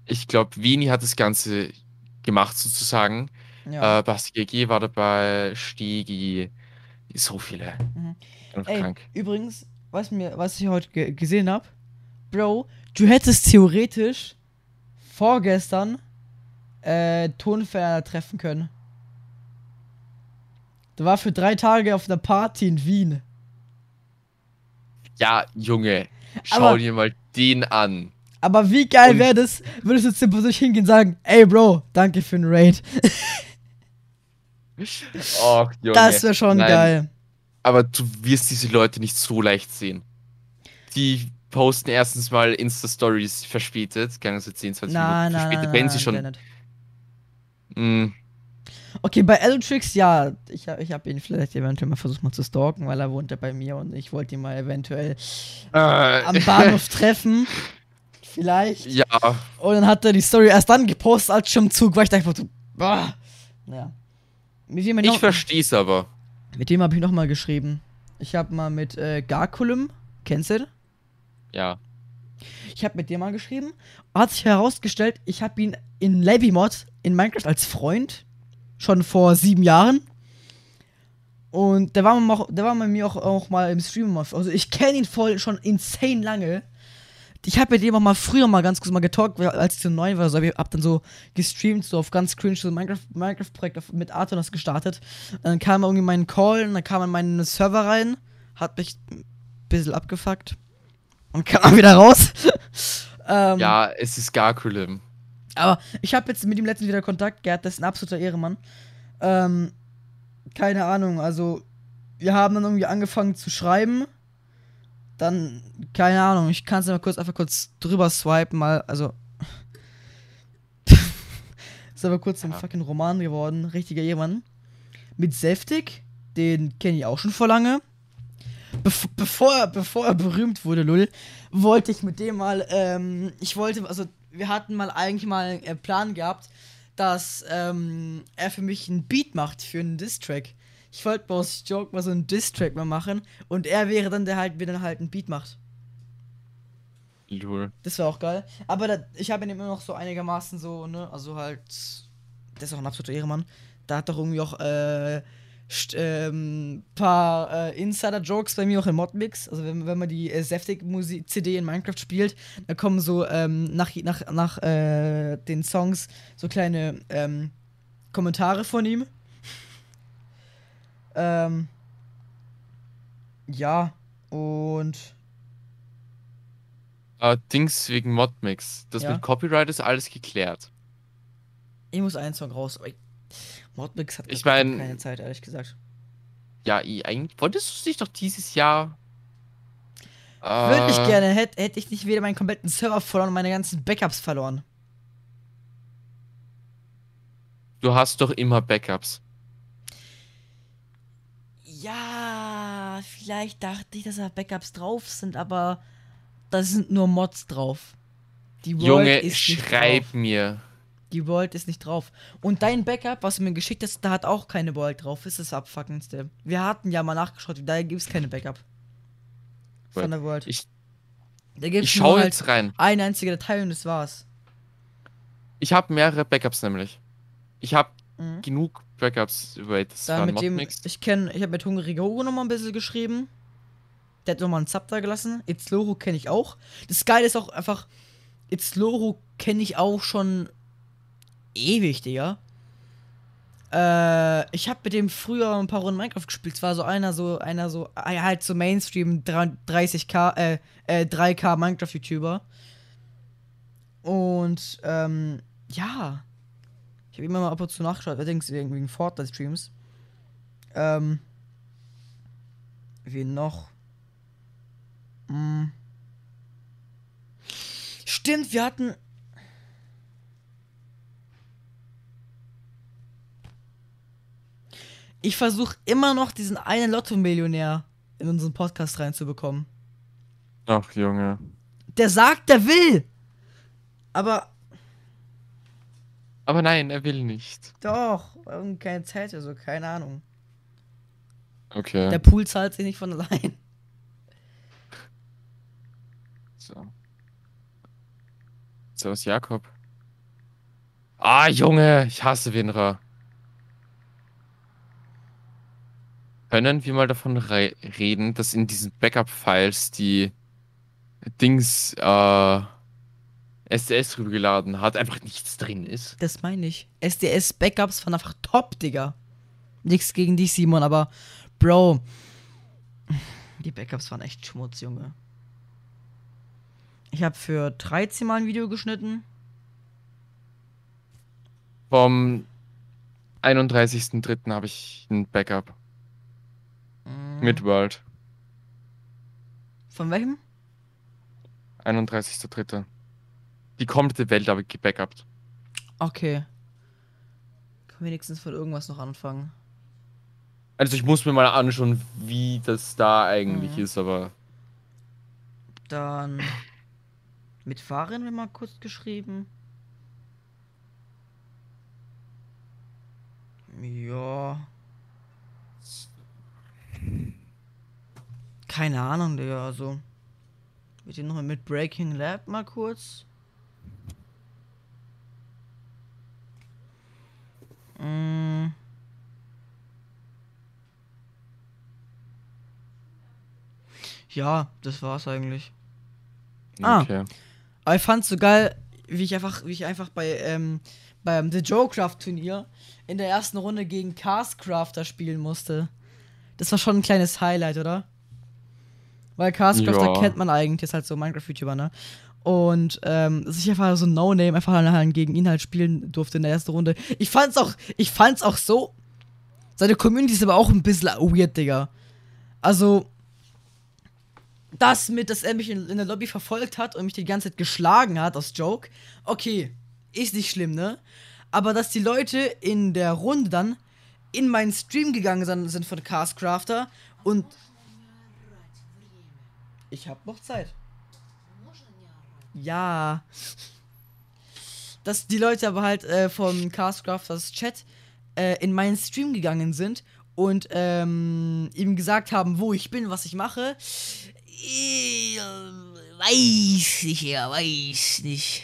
Speaker 2: ich glaube, Vini hat das Ganze gemacht sozusagen.
Speaker 1: ja.
Speaker 2: Äh, Basti GG war dabei, Stegi, so viele.
Speaker 1: Mhm. Ey,
Speaker 2: krank.
Speaker 1: übrigens, was, mir, was ich heute ge gesehen habe, Bro, du hättest theoretisch vorgestern äh, Tonferner treffen können. Der war für drei Tage auf einer Party in Wien.
Speaker 2: Ja, Junge, schau
Speaker 1: Aber-
Speaker 2: dir mal den an.
Speaker 1: Aber wie geil wäre das, würdest du jetzt persönlich hingehen und sagen, ey Bro, danke für den Raid.
Speaker 2: Och, Junge.
Speaker 1: Das wäre schon
Speaker 2: Nein,
Speaker 1: geil.
Speaker 2: Aber du wirst diese Leute nicht so leicht sehen. Die posten erstens mal Insta-Stories verspätet, keine so 10, 20
Speaker 1: Nein,
Speaker 2: Minuten
Speaker 1: nein,
Speaker 2: verspätet,
Speaker 1: nein,
Speaker 2: wenn sie schon.
Speaker 1: der nicht.
Speaker 2: Mh,
Speaker 1: Okay, bei Elotrix, ja, ich, hab- ich habe ihn vielleicht eventuell mal versucht mal zu stalken, weil er wohnt ja bei mir und ich wollte ihn mal eventuell
Speaker 2: äh,
Speaker 1: am Bahnhof treffen. Vielleicht.
Speaker 2: ja,
Speaker 1: Und dann hat er die Story erst dann gepostet, als schon im Zug war. Ich dachte so, boah. Ja. Mit wem, ich noch-
Speaker 2: versteh's aber.
Speaker 1: mit dem habe ich noch mal geschrieben. Ich habe mal mit äh, Garkulum, kennst du?
Speaker 2: Ja.
Speaker 1: Ich habe mit dem mal geschrieben. Hat sich herausgestellt, ich habe ihn in Levimod in Minecraft als Freund. Schon vor sieben Jahren. Und der war, mal, der war bei mir auch, auch mal im Stream. Also ich kenne ihn voll schon insane lange. Ich habe mit dem auch mal früher mal ganz kurz mal getalkt, als ich so neu war. So, ich hab dann so gestreamt, so auf ganz cringe, so Minecraft- Minecraft-Projekt auf- mit Arthur das gestartet. Und dann kam irgendwie mein Call und dann kam er in meinen Server rein. Hat mich ein bisschen abgefuckt. Und kam wieder raus. ähm,
Speaker 2: Ja, es ist Garkulim.
Speaker 1: aber ich habe jetzt mit ihm letztens wieder Kontakt gehabt, das ist ein absoluter Ehremann. Ähm, keine Ahnung, also wir haben dann irgendwie angefangen zu schreiben. Dann, keine Ahnung, ich kann es mal kurz einfach kurz drüber swipen, mal, also. ist aber kurz ein
Speaker 2: Ja.
Speaker 1: fucking Roman geworden, richtiger Ehrenmann. Mit Seftig, den kenne ich auch schon vor lange. Bev bevor, er, bevor er berühmt wurde, Lull, wollte ich mit dem mal, ähm, ich wollte, also wir hatten mal eigentlich mal einen äh, Plan gehabt, dass ähm, er für mich einen Beat macht für einen Diss-Track. Ich wollte mal aus Joke mal so einen Diss-Track mal machen und er wäre dann der halt, der dann halt einen Beat macht.
Speaker 2: Lul.
Speaker 1: Das wäre auch geil. Aber da, ich habe ihn immer noch so einigermaßen so, ne, also halt, der ist auch ein absoluter Ehrenmann. Da hat doch irgendwie auch, äh, ähm, paar äh, Insider-Jokes bei mir auch im Modmix. Also wenn, wenn man die äh, Seftig-CD in Minecraft spielt, da kommen so ähm, nach, nach, nach äh, den Songs so kleine ähm, Kommentare von ihm. Ähm, ja, und
Speaker 2: Äh, Dings wegen Modmix. Das
Speaker 1: Ja.
Speaker 2: mit Copyright ist alles geklärt.
Speaker 1: Ich muss einen Song raus, ich, Modmix hat
Speaker 2: Ich mein-
Speaker 1: keine Zeit, ehrlich gesagt.
Speaker 2: Ja, i- eigentlich wolltest du dich doch dieses Jahr.
Speaker 1: Würde ich
Speaker 2: Äh,
Speaker 1: gerne, hätte hätt ich nicht wieder meinen kompletten Server verloren und meine ganzen Backups verloren.
Speaker 2: Du hast doch immer Backups.
Speaker 1: Ja, vielleicht dachte ich, dass da Backups drauf sind, aber da sind nur Mods drauf. Die World
Speaker 2: Junge,
Speaker 1: ist
Speaker 2: schreib
Speaker 1: drauf.
Speaker 2: mir.
Speaker 1: Die World ist nicht drauf. Und dein Backup, was du mir geschickt hast, da hat auch keine World drauf. Ist das abfuckendste. Wir hatten ja mal nachgeschaut, da gibt es keine Backup. Von der World.
Speaker 2: Ich,
Speaker 1: da gibt
Speaker 2: ich schaue
Speaker 1: halt
Speaker 2: jetzt rein.
Speaker 1: eine einzige Datei und das war's.
Speaker 2: Ich habe mehrere Backups nämlich. Ich habe
Speaker 1: Mhm.
Speaker 2: genug Backups. Wait, das
Speaker 1: Da
Speaker 2: war
Speaker 1: mit dem, ich kenne, ich habe mit Hungrige Hugo noch mal ein bisschen geschrieben. Der hat noch mal einen da gelassen. Itzloro kenne ich auch. Das Geile ist auch einfach, Itzloro kenne ich auch schon ewig, Digga. Äh, ich habe mit dem früher ein paar Runden Minecraft gespielt. Es war so einer, so, einer so, äh, halt so Mainstream 30k, äh, äh, 3k Minecraft-YouTuber. Und, ähm, ja. Ich habe immer mal ab und zu nachgeschaut, allerdings wegen, Fortnite-Streams. Ähm. Wen noch? Hm. Stimmt, wir hatten. Ich versuche immer noch diesen einen Lotto-Millionär in unseren Podcast reinzubekommen.
Speaker 2: Ach, Junge.
Speaker 1: Der sagt, der will! Aber
Speaker 2: Aber nein, er will nicht.
Speaker 1: doch, irgendwie keine Zeit, also keine Ahnung.
Speaker 2: Okay.
Speaker 1: Der Pool zahlt sich nicht von allein.
Speaker 2: So. Servus, Jakob. Ah, Junge, ich hasse Winra. Können wir mal davon re reden, dass in diesen Backup-Files die Dings äh, SDS rübergeladen hat, einfach nichts drin ist?
Speaker 1: Das meine ich. SDS-Backups waren einfach top, Digga. Nichts gegen dich, Simon, aber Bro. Die Backups waren echt Schmutz, Junge. Ich habe für 13 Mal ein Video geschnitten.
Speaker 2: Vom 31.03. habe ich ein Backup
Speaker 1: Mm,
Speaker 2: mit World.
Speaker 1: Von welchem?
Speaker 2: 31.03. Die komplette Welt habe ich gebackupt.
Speaker 1: Okay. Kann wenigstens von irgendwas noch anfangen.
Speaker 2: Also ich muss mir mal anschauen, wie das da eigentlich
Speaker 1: Mhm.
Speaker 2: ist, aber
Speaker 1: Dann. Mit Farin wir mal kurz geschrieben. Ja. Keine Ahnung, Digga, also. Mit dem nochmal mit Breaking Lab mal kurz. Mm. Ja, das war's eigentlich. Ah.
Speaker 2: okay.
Speaker 1: Aber ich fand's so geil, wie ich einfach, wie ich einfach bei, ähm, beim The Joecraft Turnier in der ersten Runde gegen Castcrafter spielen musste. Das war schon ein kleines Highlight, oder? Weil Castcrafter
Speaker 2: Ja.
Speaker 1: kennt man eigentlich, ist halt so Minecraft-YouTuber, ne? Und ähm, dass ich einfach so ein No-Name einfach halt gegen ihn halt spielen durfte in der ersten Runde. Ich fand's auch, ich fand's auch so. Seine Community ist aber auch ein bisschen weird, Digga. Also, das mit, dass er mich in, in der Lobby verfolgt hat und mich die ganze Zeit geschlagen hat aus Joke, okay, ist nicht schlimm, ne? Aber dass die Leute in der Runde dann in meinen Stream gegangen sind, sind von Castcrafter und ich hab noch Zeit. Ja. Dass die Leute aber halt äh, von Castcrafters Chat äh, in meinen Stream gegangen sind und ähm, ihm gesagt haben, wo ich bin, was ich mache. Ich, äh, weiß nicht, ja, weiß nicht.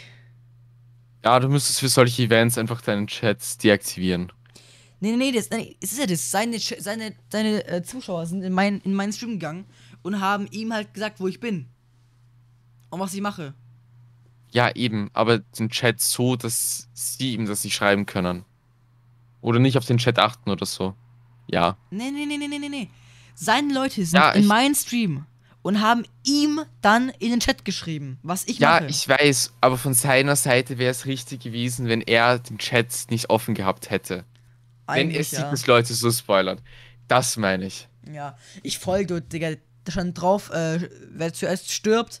Speaker 2: Ja, du müsstest für solche Events einfach deinen Chats deaktivieren.
Speaker 1: Nee, nee, nee, das, nee, es ist ja das. Seine, seine, seine äh, Zuschauer sind in, mein, in meinen Stream gegangen und haben ihm halt gesagt, wo ich bin. Und was ich mache.
Speaker 2: Ja, eben, aber den Chat so, dass sie ihm das nicht schreiben können. Oder nicht auf den Chat achten oder so. Ja.
Speaker 1: Nee, nee, nee, nee, nee, nee, nee. Seine Leute sind
Speaker 2: Ja,
Speaker 1: in meinen Stream und haben ihm dann in den Chat geschrieben, was ich
Speaker 2: Ja,
Speaker 1: mache.
Speaker 2: ich weiß, aber von seiner Seite wäre es richtig gewesen, wenn er den Chat nicht offen gehabt hätte. wenn er
Speaker 1: Eigentlich,
Speaker 2: sieht,
Speaker 1: ja.
Speaker 2: dass Leute so spoilern. Das meine ich.
Speaker 1: Ja, ich folge, Digga. Da stand drauf, äh, wer zuerst stirbt.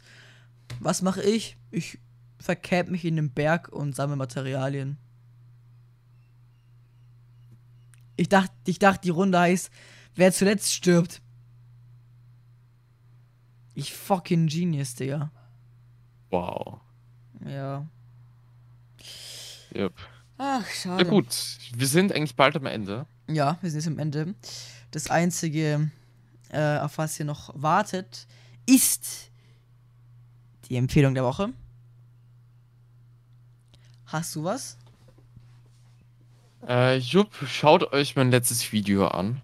Speaker 1: Was mache ich? Ich verkäb mich in den Berg und sammle Materialien. Ich dachte, ich dachte, die Runde heißt, wer zuletzt stirbt. Ich fucking Genius, Digga.
Speaker 2: Wow.
Speaker 1: Ja.
Speaker 2: Yep.
Speaker 1: Ach, schade.
Speaker 2: Ja gut, wir sind eigentlich bald am Ende.
Speaker 1: Ja, wir sind jetzt am Ende. Das einzige, äh, auf was ihr noch wartet, ist die Empfehlung der Woche. Hast du was?
Speaker 2: Äh, Jupp, schaut euch mein letztes Video an.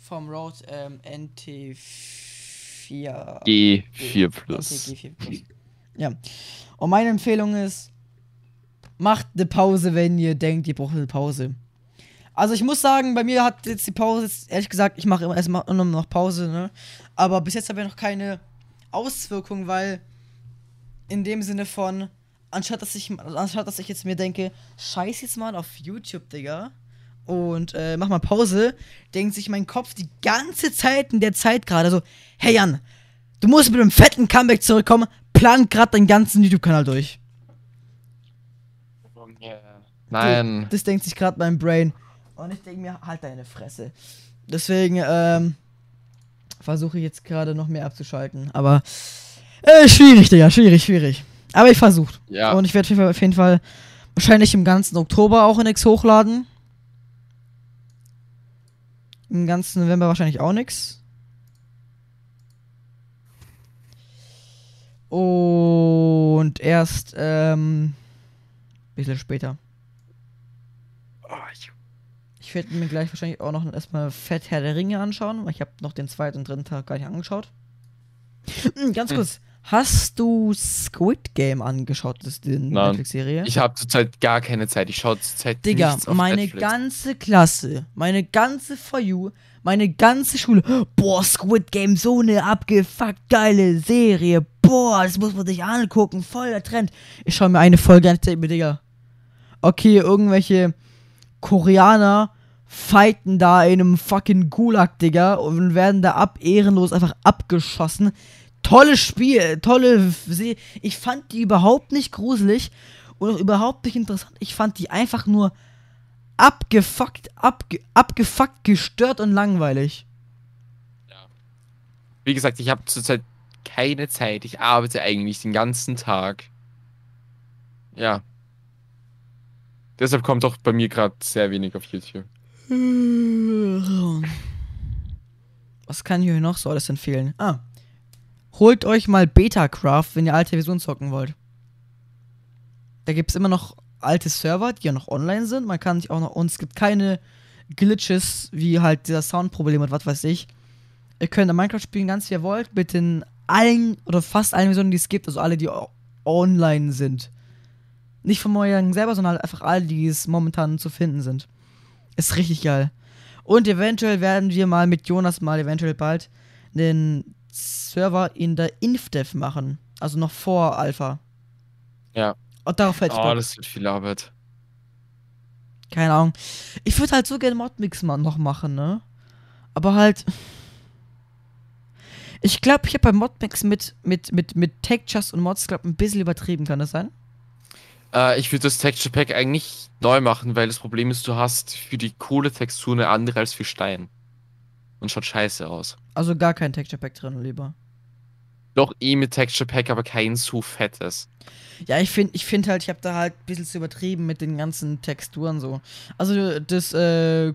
Speaker 1: Vom Road ähm, NT4.
Speaker 2: G4 Plus.
Speaker 1: Okay, G4 Plus. Ja. Und meine Empfehlung ist, macht eine Pause, wenn ihr denkt, ihr braucht eine Pause. Also ich muss sagen, bei mir hat jetzt die Pause, jetzt, ehrlich gesagt, ich mache immer erstmal immer noch Pause, ne? Aber bis jetzt habe ich noch keine Auswirkung, weil in dem Sinne von, anstatt dass ich, anstatt dass ich jetzt mir denke, scheiß jetzt mal auf YouTube, Digga, und äh, mach mal Pause, denkt sich mein Kopf die ganze Zeit in der Zeit gerade so, hey Jan, du musst mit einem fetten Comeback zurückkommen, plan grad deinen ganzen YouTube-Kanal durch.
Speaker 2: Nein.
Speaker 1: So, das denkt sich gerade mein Brain. Und ich denke mir, halt deine Fresse. Deswegen, ähm, versuche ich jetzt gerade noch mehr abzuschalten. Aber, äh, schwierig, Digga, schwierig, schwierig. Aber ich versuche.
Speaker 2: Ja.
Speaker 1: Und ich werde auf jeden Fall- wahrscheinlich im ganzen Oktober auch nix hochladen. Im ganzen November wahrscheinlich auch nix. Und erst, ähm, bisschen später.
Speaker 2: Oh, ich-
Speaker 1: werde mir gleich wahrscheinlich auch noch erstmal Fett Herr der Ringe anschauen, ich habe noch den zweiten und dritten Tag gar nicht angeschaut. Hm, Ganz
Speaker 2: Hm.
Speaker 1: Hast du Squid Game angeschaut, das ist die. Netflix-Serie?
Speaker 2: Ich habe zurzeit gar keine Zeit. Ich schaue zurzeit
Speaker 1: Digga,
Speaker 2: nichts auf
Speaker 1: meine
Speaker 2: Netflix.
Speaker 1: ganze Klasse, meine ganze For You, meine ganze Schule, boah, Squid Game, so eine abgefuckt geile Serie, boah, das muss man sich angucken, voll der Trend. Ich schaue mir eine Folge an, mir, Digga, okay, irgendwelche Koreaner fighten da in einem fucking Gulag, Digga, und werden da ab ehrenlos einfach abgeschossen. Tolles Spiel, tolle Serie. Ich fand die überhaupt nicht gruselig und auch überhaupt nicht interessant. Ich fand die einfach nur abgefuckt, abge, abgefuckt, gestört und langweilig.
Speaker 2: Wie gesagt, ich habe zurzeit keine Zeit. Ich arbeite eigentlich den ganzen Tag. Ja. Deshalb kommt auch bei mir gerade sehr wenig auf YouTube.
Speaker 1: Was kann ich euch noch so alles empfehlen? Ah. Holt euch mal Betacraft, wenn ihr alte Versionen zocken wollt. Da gibt es immer noch alte Server, die ja noch online sind. Man kann sich auch noch. Und es gibt keine Glitches, wie halt dieser Soundproblem und was weiß ich. Ihr könnt in Minecraft spielen, ganz wie ihr wollt, mit den allen oder fast allen Versionen, die es gibt, also alle, die online sind. Nicht von Mojang selber, sondern einfach alle, die es momentan zu finden sind. Ist richtig geil. Und eventuell werden wir mal mit Jonas mal eventuell bald einen Server in der InfDev machen. Also noch vor Alpha.
Speaker 2: Ja.
Speaker 1: Und darauf hätte ich
Speaker 2: Oh,
Speaker 1: Bock.
Speaker 2: das wird viel Arbeit.
Speaker 1: Keine Ahnung. Ich würde halt so gerne Modmix mal noch machen, ne? Aber halt. Ich glaube, ich habe bei Modmix mit, mit, mit, mit Textures und Mods, glaub, ein bisschen übertrieben, kann das sein?
Speaker 2: Äh, ich würde das Texture Pack eigentlich neu machen, weil das Problem ist, du hast für die Kohletextur eine andere als für Stein. Und schaut scheiße aus.
Speaker 1: Also gar kein Texture Pack drin, lieber.
Speaker 2: Doch eh mit Texture Pack, aber kein so fettes.
Speaker 1: Ja, ich finde ich find halt, ich habe da halt ein bisschen zu übertrieben mit den ganzen Texturen so. Also das äh,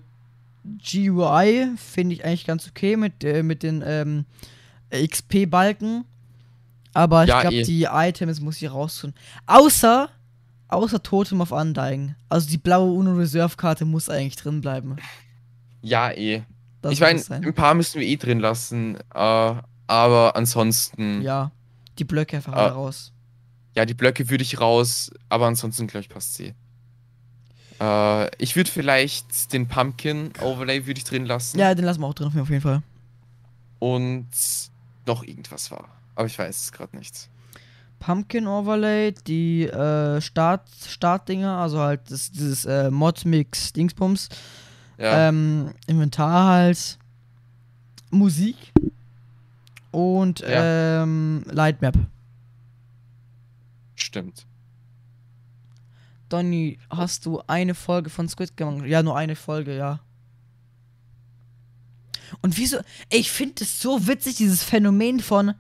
Speaker 1: GUI finde ich eigentlich ganz okay mit, äh, mit den ähm, XP-Balken. Aber ich
Speaker 2: Ja,
Speaker 1: glaube,
Speaker 2: eh.
Speaker 1: die Items muss ich raustun. Außer, außer Totem of Undying. Also die blaue UNO Reserve-Karte muss eigentlich drin bleiben.
Speaker 2: Ja, eh.
Speaker 1: Das
Speaker 2: ich meine, ein paar müssen wir eh drin lassen. Äh, aber ansonsten. Ja.
Speaker 1: Ja, die Blöcke einfach alle raus.
Speaker 2: die Blöcke würde ich raus, aber ansonsten, glaube ich, passt sie. Äh, ich würde vielleicht den Pumpkin Overlay würde ich drin lassen.
Speaker 1: Ja, den lassen wir auch drin auf jeden Fall.
Speaker 2: Und noch irgendwas war. Aber ich weiß es gerade nicht.
Speaker 1: Pumpkin Overlay, die äh, Start, Startdinger, also halt das, dieses äh, Modmix Dingsbums,
Speaker 2: Ja.
Speaker 1: ähm, Inventar halt, Musik und
Speaker 2: Ja.
Speaker 1: ähm, Lightmap.
Speaker 2: Stimmt.
Speaker 1: Donny, hast du eine Folge von Squid Game? Ja, nur eine Folge, ja. Und wieso? Ey, ich finde es so witzig, dieses Phänomen von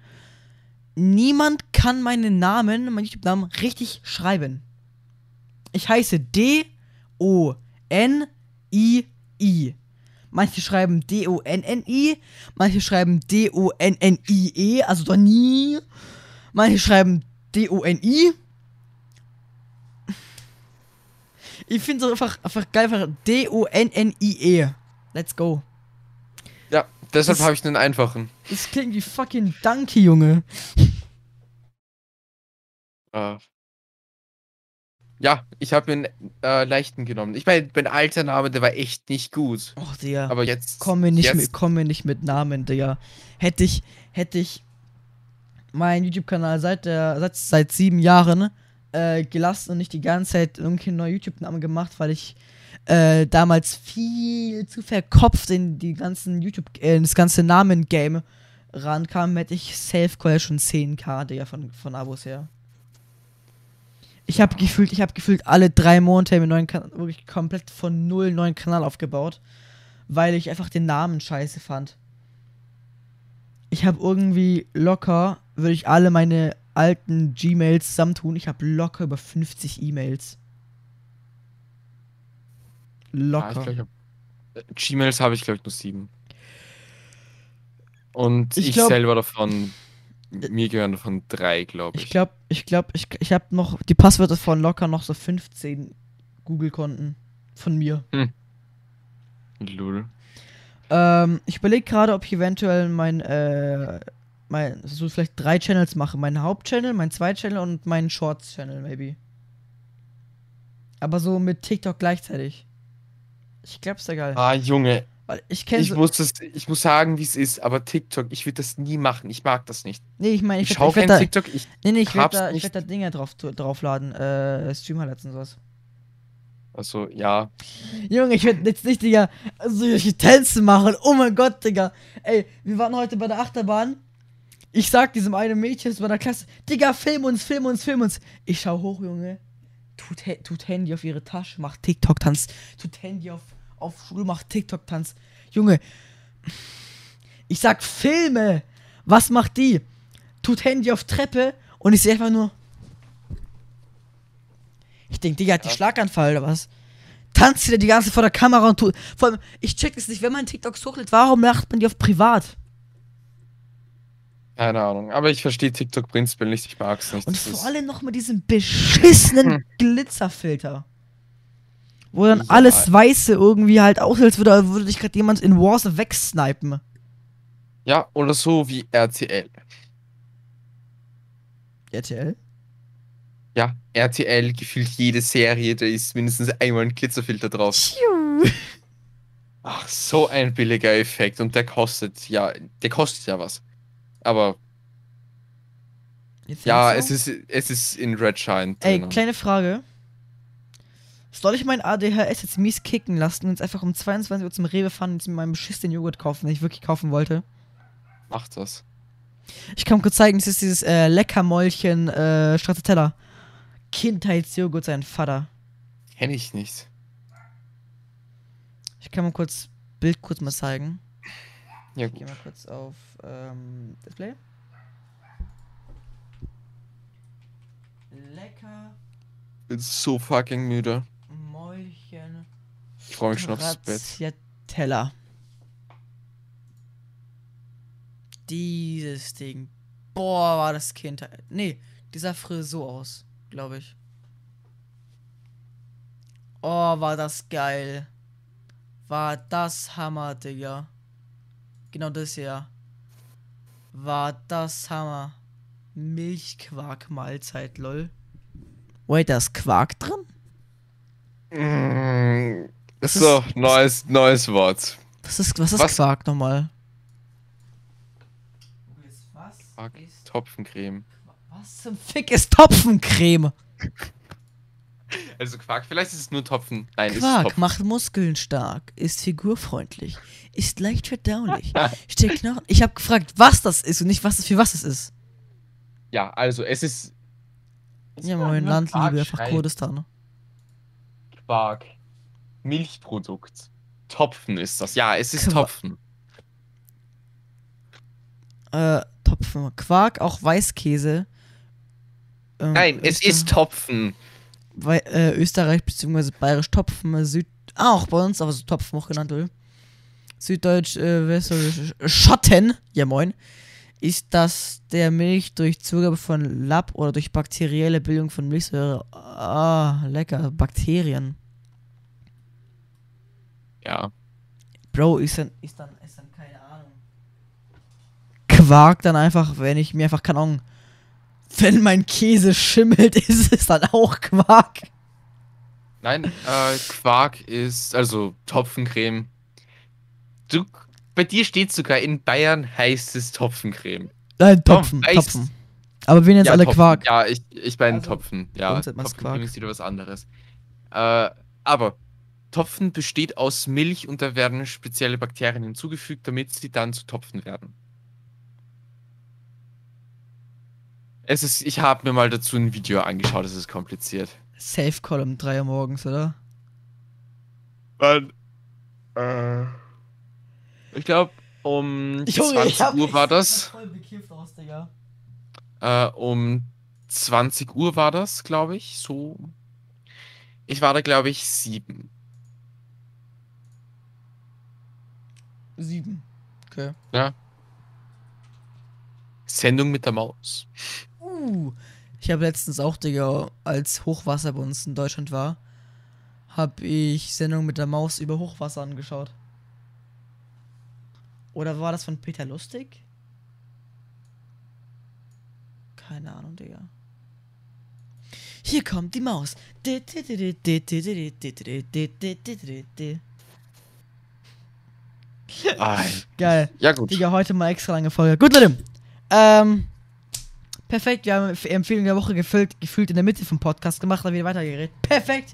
Speaker 1: niemand kann meinen Namen, meinen YouTube-Namen richtig schreiben. Ich heiße D-O-N-I-I. Manche schreiben D-O-N-N-I, manche schreiben D-O-N-N-I-E, also Donnie. Manche schreiben D-O-N-I. Ich finde es einfach, einfach geil, einfach D-O-N-N-I-E. Let's go.
Speaker 2: Ja, deshalb habe ich einen einfachen.
Speaker 1: Das klingt wie fucking Danke, Junge.
Speaker 2: Äh, ja, ich habe mir einen äh, leichten genommen. Ich meine, mein alter Name, der war echt nicht gut.
Speaker 1: Oh, Digga.
Speaker 2: Aber jetzt.
Speaker 1: Komm mir nicht
Speaker 2: jetzt,
Speaker 1: mit, komm mir nicht mit Namen, Digga. Hätte ich, hätte ich meinen YouTube-Kanal seit der, seit, seit sieben Jahren äh, gelassen und nicht die ganze Zeit irgendwie einen neuen YouTube-Namen gemacht, weil ich äh, damals viel zu verkopft in die ganzen YouTube, äh, in das ganze Namen-Game rankam, hätte ich safe call schon 10k, Digga, von, von Abos her. Ich habe gefühlt, ich habe gefühlt alle drei Monate einen neuen Kanal, wirklich komplett von null einen neuen Kanal aufgebaut weil ich einfach den Namen scheiße fand. Ich habe irgendwie locker, würde ich alle meine alten Gmails zusammentun, ich habe locker über 50 E-Mails.
Speaker 2: Ja, ich
Speaker 1: Locker.
Speaker 2: glaub, ich hab, äh, Gmails habe ich, glaube ich, nur sieben. Und
Speaker 1: Ich
Speaker 2: ich,
Speaker 1: glaub-
Speaker 2: selber davon, mir gehören davon drei, glaube ich.
Speaker 1: ich glaube, ich glaube, ich, ich habe noch die Passwörter von locker noch so 15 Google-Konten von mir.
Speaker 2: Lul.
Speaker 1: Ähm, ich überlege gerade, ob ich eventuell mein, äh, mein, so vielleicht drei Channels mache. Mein Hauptchannel, mein Zweitchannel und meinen Shorts-Channel, maybe. Aber so mit TikTok gleichzeitig. Ich glaub's ja geil.
Speaker 2: Ah, Junge,
Speaker 1: Weil ich kenne
Speaker 2: ich
Speaker 1: so,
Speaker 2: muss, das, ich muss sagen, wie es ist, aber TikTok, ich würde das nie machen. Ich mag das nicht.
Speaker 1: Nee, ich meine, ich,
Speaker 2: Ich, schaue kein
Speaker 1: da,
Speaker 2: TikTok. Ich,
Speaker 1: nee, nee, ich werde da, werd da Dinge drauf, draufladen, äh, Stream-Highlights und sowas.
Speaker 2: also, ja.
Speaker 1: Junge, ich werde jetzt nicht, Digga, solche Tänze machen. Oh mein Gott, Digga. Ey, wir waren heute bei der Achterbahn. Ich sag diesem einen Mädchen aus meiner Klasse, Digga, film uns, film uns, film uns. Ich schau hoch, Junge. Tut, tut Handy auf ihre Tasche, macht TikTok-Tanz. Tut Handy auf, auf Stuhl, macht TikTok-Tanz. Junge, ich sag Filme. Was macht die? Tut Handy auf Treppe und ich sehe einfach nur. Ich denk, Digga, hat die
Speaker 2: Ja.
Speaker 1: Schlaganfall oder was? Tanzt sie da die ganze Zeit vor der Kamera und tut. Vor allem, ich check es nicht, wenn man TikToks hochlädt, warum macht man die auf privat?
Speaker 2: Keine Ahnung. Aber ich verstehe TikTok prinzipiell nicht. Ich mag es nicht.
Speaker 1: Und vor allem noch mit diesem beschissenen
Speaker 2: Hm.
Speaker 1: Glitzerfilter. Wo dann
Speaker 2: Ja.
Speaker 1: alles Weiße irgendwie halt aussieht, als würde, würde dich gerade jemand in Wars wegsnipen.
Speaker 2: Ja, oder so wie RTL.
Speaker 1: RTL?
Speaker 2: Ja, RTL gefühlt jede Serie, da ist mindestens einmal ein Glitzerfilter drauf. Ach, so ein billiger Effekt. Und der kostet, ja, der kostet ja was. Aber ja,
Speaker 1: so?
Speaker 2: es ist, es ist in Red Shine.
Speaker 1: Ey, kleine Frage. Soll ich mein ADHS jetzt mies kicken lassen und jetzt einfach um 22 Uhr zum Rewe fahren und jetzt mit meinem beschissenen Joghurt kaufen, den ich wirklich kaufen wollte?
Speaker 2: Macht das.
Speaker 1: Ich kann kurz zeigen, das ist dieses äh, Leckermäulchen äh, Stracciatella. Kindheitsjoghurt, sein Vater.
Speaker 2: Kenn ich nicht.
Speaker 1: Ich kann mal kurz Bild kurz mal zeigen.
Speaker 2: Ja,
Speaker 1: Ich geh
Speaker 2: gut.
Speaker 1: mal kurz auf ähm, Display. Lecker
Speaker 2: Bin so fucking müde.
Speaker 1: Mäulchen
Speaker 2: Ich freue mich schon aufs Bett.
Speaker 1: Stracciatella. Dieses Ding. Boah, war das Kind. Nee, die sah früher so aus, glaube ich. Oh, war das geil. War das Hammer, Digga. Genau das hier. War das Hammer. Milchquark-Mahlzeit, lol. Wait, da ist Quark drin?
Speaker 2: Mm,
Speaker 1: Das
Speaker 2: So,
Speaker 1: ist-
Speaker 2: neues, neues Wort.
Speaker 1: Was ist, was ist
Speaker 2: Was?
Speaker 1: Quark nochmal? Was
Speaker 2: Quark. Topfencreme.
Speaker 1: Was zum Fick ist Topfencreme?
Speaker 2: Also Quark, vielleicht ist es nur Topfen. Nein, ist
Speaker 1: Quark
Speaker 2: Topfen.
Speaker 1: macht Muskeln stark, ist figurfreundlich, ist leicht verdaulich, steckt Knochen. Ich habe gefragt, was das ist und nicht, was das für was es ist.
Speaker 2: Ja, also es ist. es
Speaker 1: Ja,
Speaker 2: ist
Speaker 1: mein
Speaker 2: nur
Speaker 1: Land
Speaker 2: Quark
Speaker 1: liebe einfach. Kurdistan.
Speaker 2: Quark. Milchprodukt. Topfen ist das. Ja, es ist
Speaker 1: Qua-
Speaker 2: Topfen.
Speaker 1: Äh, Topfen. Quark, auch Weißkäse. Ähm,
Speaker 2: Nein, es
Speaker 1: Öster-
Speaker 2: ist Topfen.
Speaker 1: Wei äh, Österreich bzw. Bayerisch Topfen, äh, Süd. Ah, auch bei uns, aber so Topfen auch genannt, oder? Süddeutsch, äh, Westdeutsch, Schotten, ja moin, ist das der Milch durch Zugabe von Lapp oder durch bakterielle Bildung von Milchsäure. Ah, lecker, Bakterien.
Speaker 2: Ja.
Speaker 1: Bro, ist dann, ist dann, ist dann keine Ahnung. Quark dann einfach, wenn ich mir einfach keine Ahnung. Wenn mein Käse schimmelt, ist es dann auch Quark.
Speaker 2: Nein, äh, Quark ist, also Topfencreme. Du, bei dir steht sogar, in Bayern heißt es Topfencreme.
Speaker 1: Nein, Topfen,
Speaker 2: weiß-
Speaker 1: Topfen. Aber wir nennen es
Speaker 2: Ja,
Speaker 1: alle
Speaker 2: Topfen.
Speaker 1: Quark.
Speaker 2: Ja, ich, ich meine
Speaker 1: Also,
Speaker 2: Topfen. Ja, Topfencreme
Speaker 1: Quark.
Speaker 2: ist wieder was anderes. Äh, aber Topfen besteht aus Milch und da werden spezielle Bakterien hinzugefügt, damit sie dann zu Topfen werden. Es ist, ich habe mir mal dazu ein Video angeschaut, es ist kompliziert.
Speaker 1: Safe Call um 3 Uhr morgens, oder?
Speaker 2: Wann? Äh, ich glaube, um
Speaker 1: Junge, ich
Speaker 2: 20
Speaker 1: hab
Speaker 2: Uhr war das.
Speaker 1: voll bekifft aus, Digga.
Speaker 2: Äh, um 20 Uhr war das, glaube ich. So. Ich war da, glaube ich, sieben.
Speaker 1: Sieben. Okay.
Speaker 2: Sendung mit der Maus.
Speaker 1: Uh, ich habe letztens auch, Digga, als Hochwasser bei uns in Deutschland war, habe ich Sendung mit der Maus über Hochwasser angeschaut. Oder war das von Peter Lustig? Keine Ahnung, Digga. Hier kommt die Maus.
Speaker 2: Ah,
Speaker 1: Geil.
Speaker 2: ja, gut.
Speaker 1: Digga, heute mal extra lange Folge. Gut, Leute. Ähm, perfekt, wir haben Empfehlung der Woche gefüllt, gefühlt in der Mitte vom Podcast gemacht, dann wieder weitergeredet. Perfekt.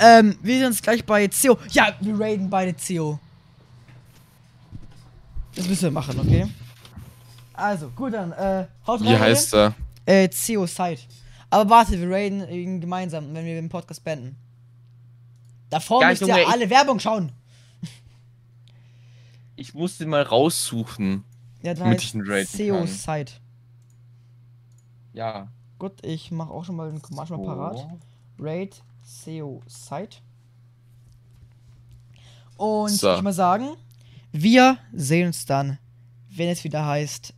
Speaker 1: Ähm, wir sehen uns gleich bei CO. Ja, wir raiden beide CO. Das müssen wir machen, okay? Also, gut, dann, äh, haut rein.
Speaker 2: Wie heißt er?
Speaker 1: Äh, CO Side. Aber warte, wir raiden ihn gemeinsam, wenn wir den Podcast beenden. Davor
Speaker 2: Ja,
Speaker 1: müsst ihr
Speaker 2: ich-
Speaker 1: alle Werbung schauen.
Speaker 2: Ich musste mal raussuchen.
Speaker 1: Ja, da
Speaker 2: Damit
Speaker 1: heißt
Speaker 2: ich ihn raten
Speaker 1: CO
Speaker 2: kann.
Speaker 1: Side.
Speaker 2: Ja.
Speaker 1: Gut, ich mache auch schon mal den Command mal parat.
Speaker 2: So.
Speaker 1: Raid SEO Site. Und
Speaker 2: So.
Speaker 1: ich mal sagen, wir sehen uns dann, wenn es wieder heißt,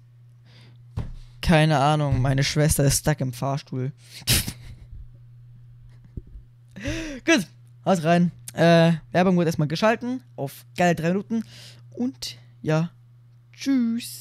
Speaker 1: keine Ahnung, meine Schwester ist stuck im Fahrstuhl. Gut, haut rein. Äh, Werbung wird erstmal geschalten auf geile drei Minuten. Und ja, tschüss.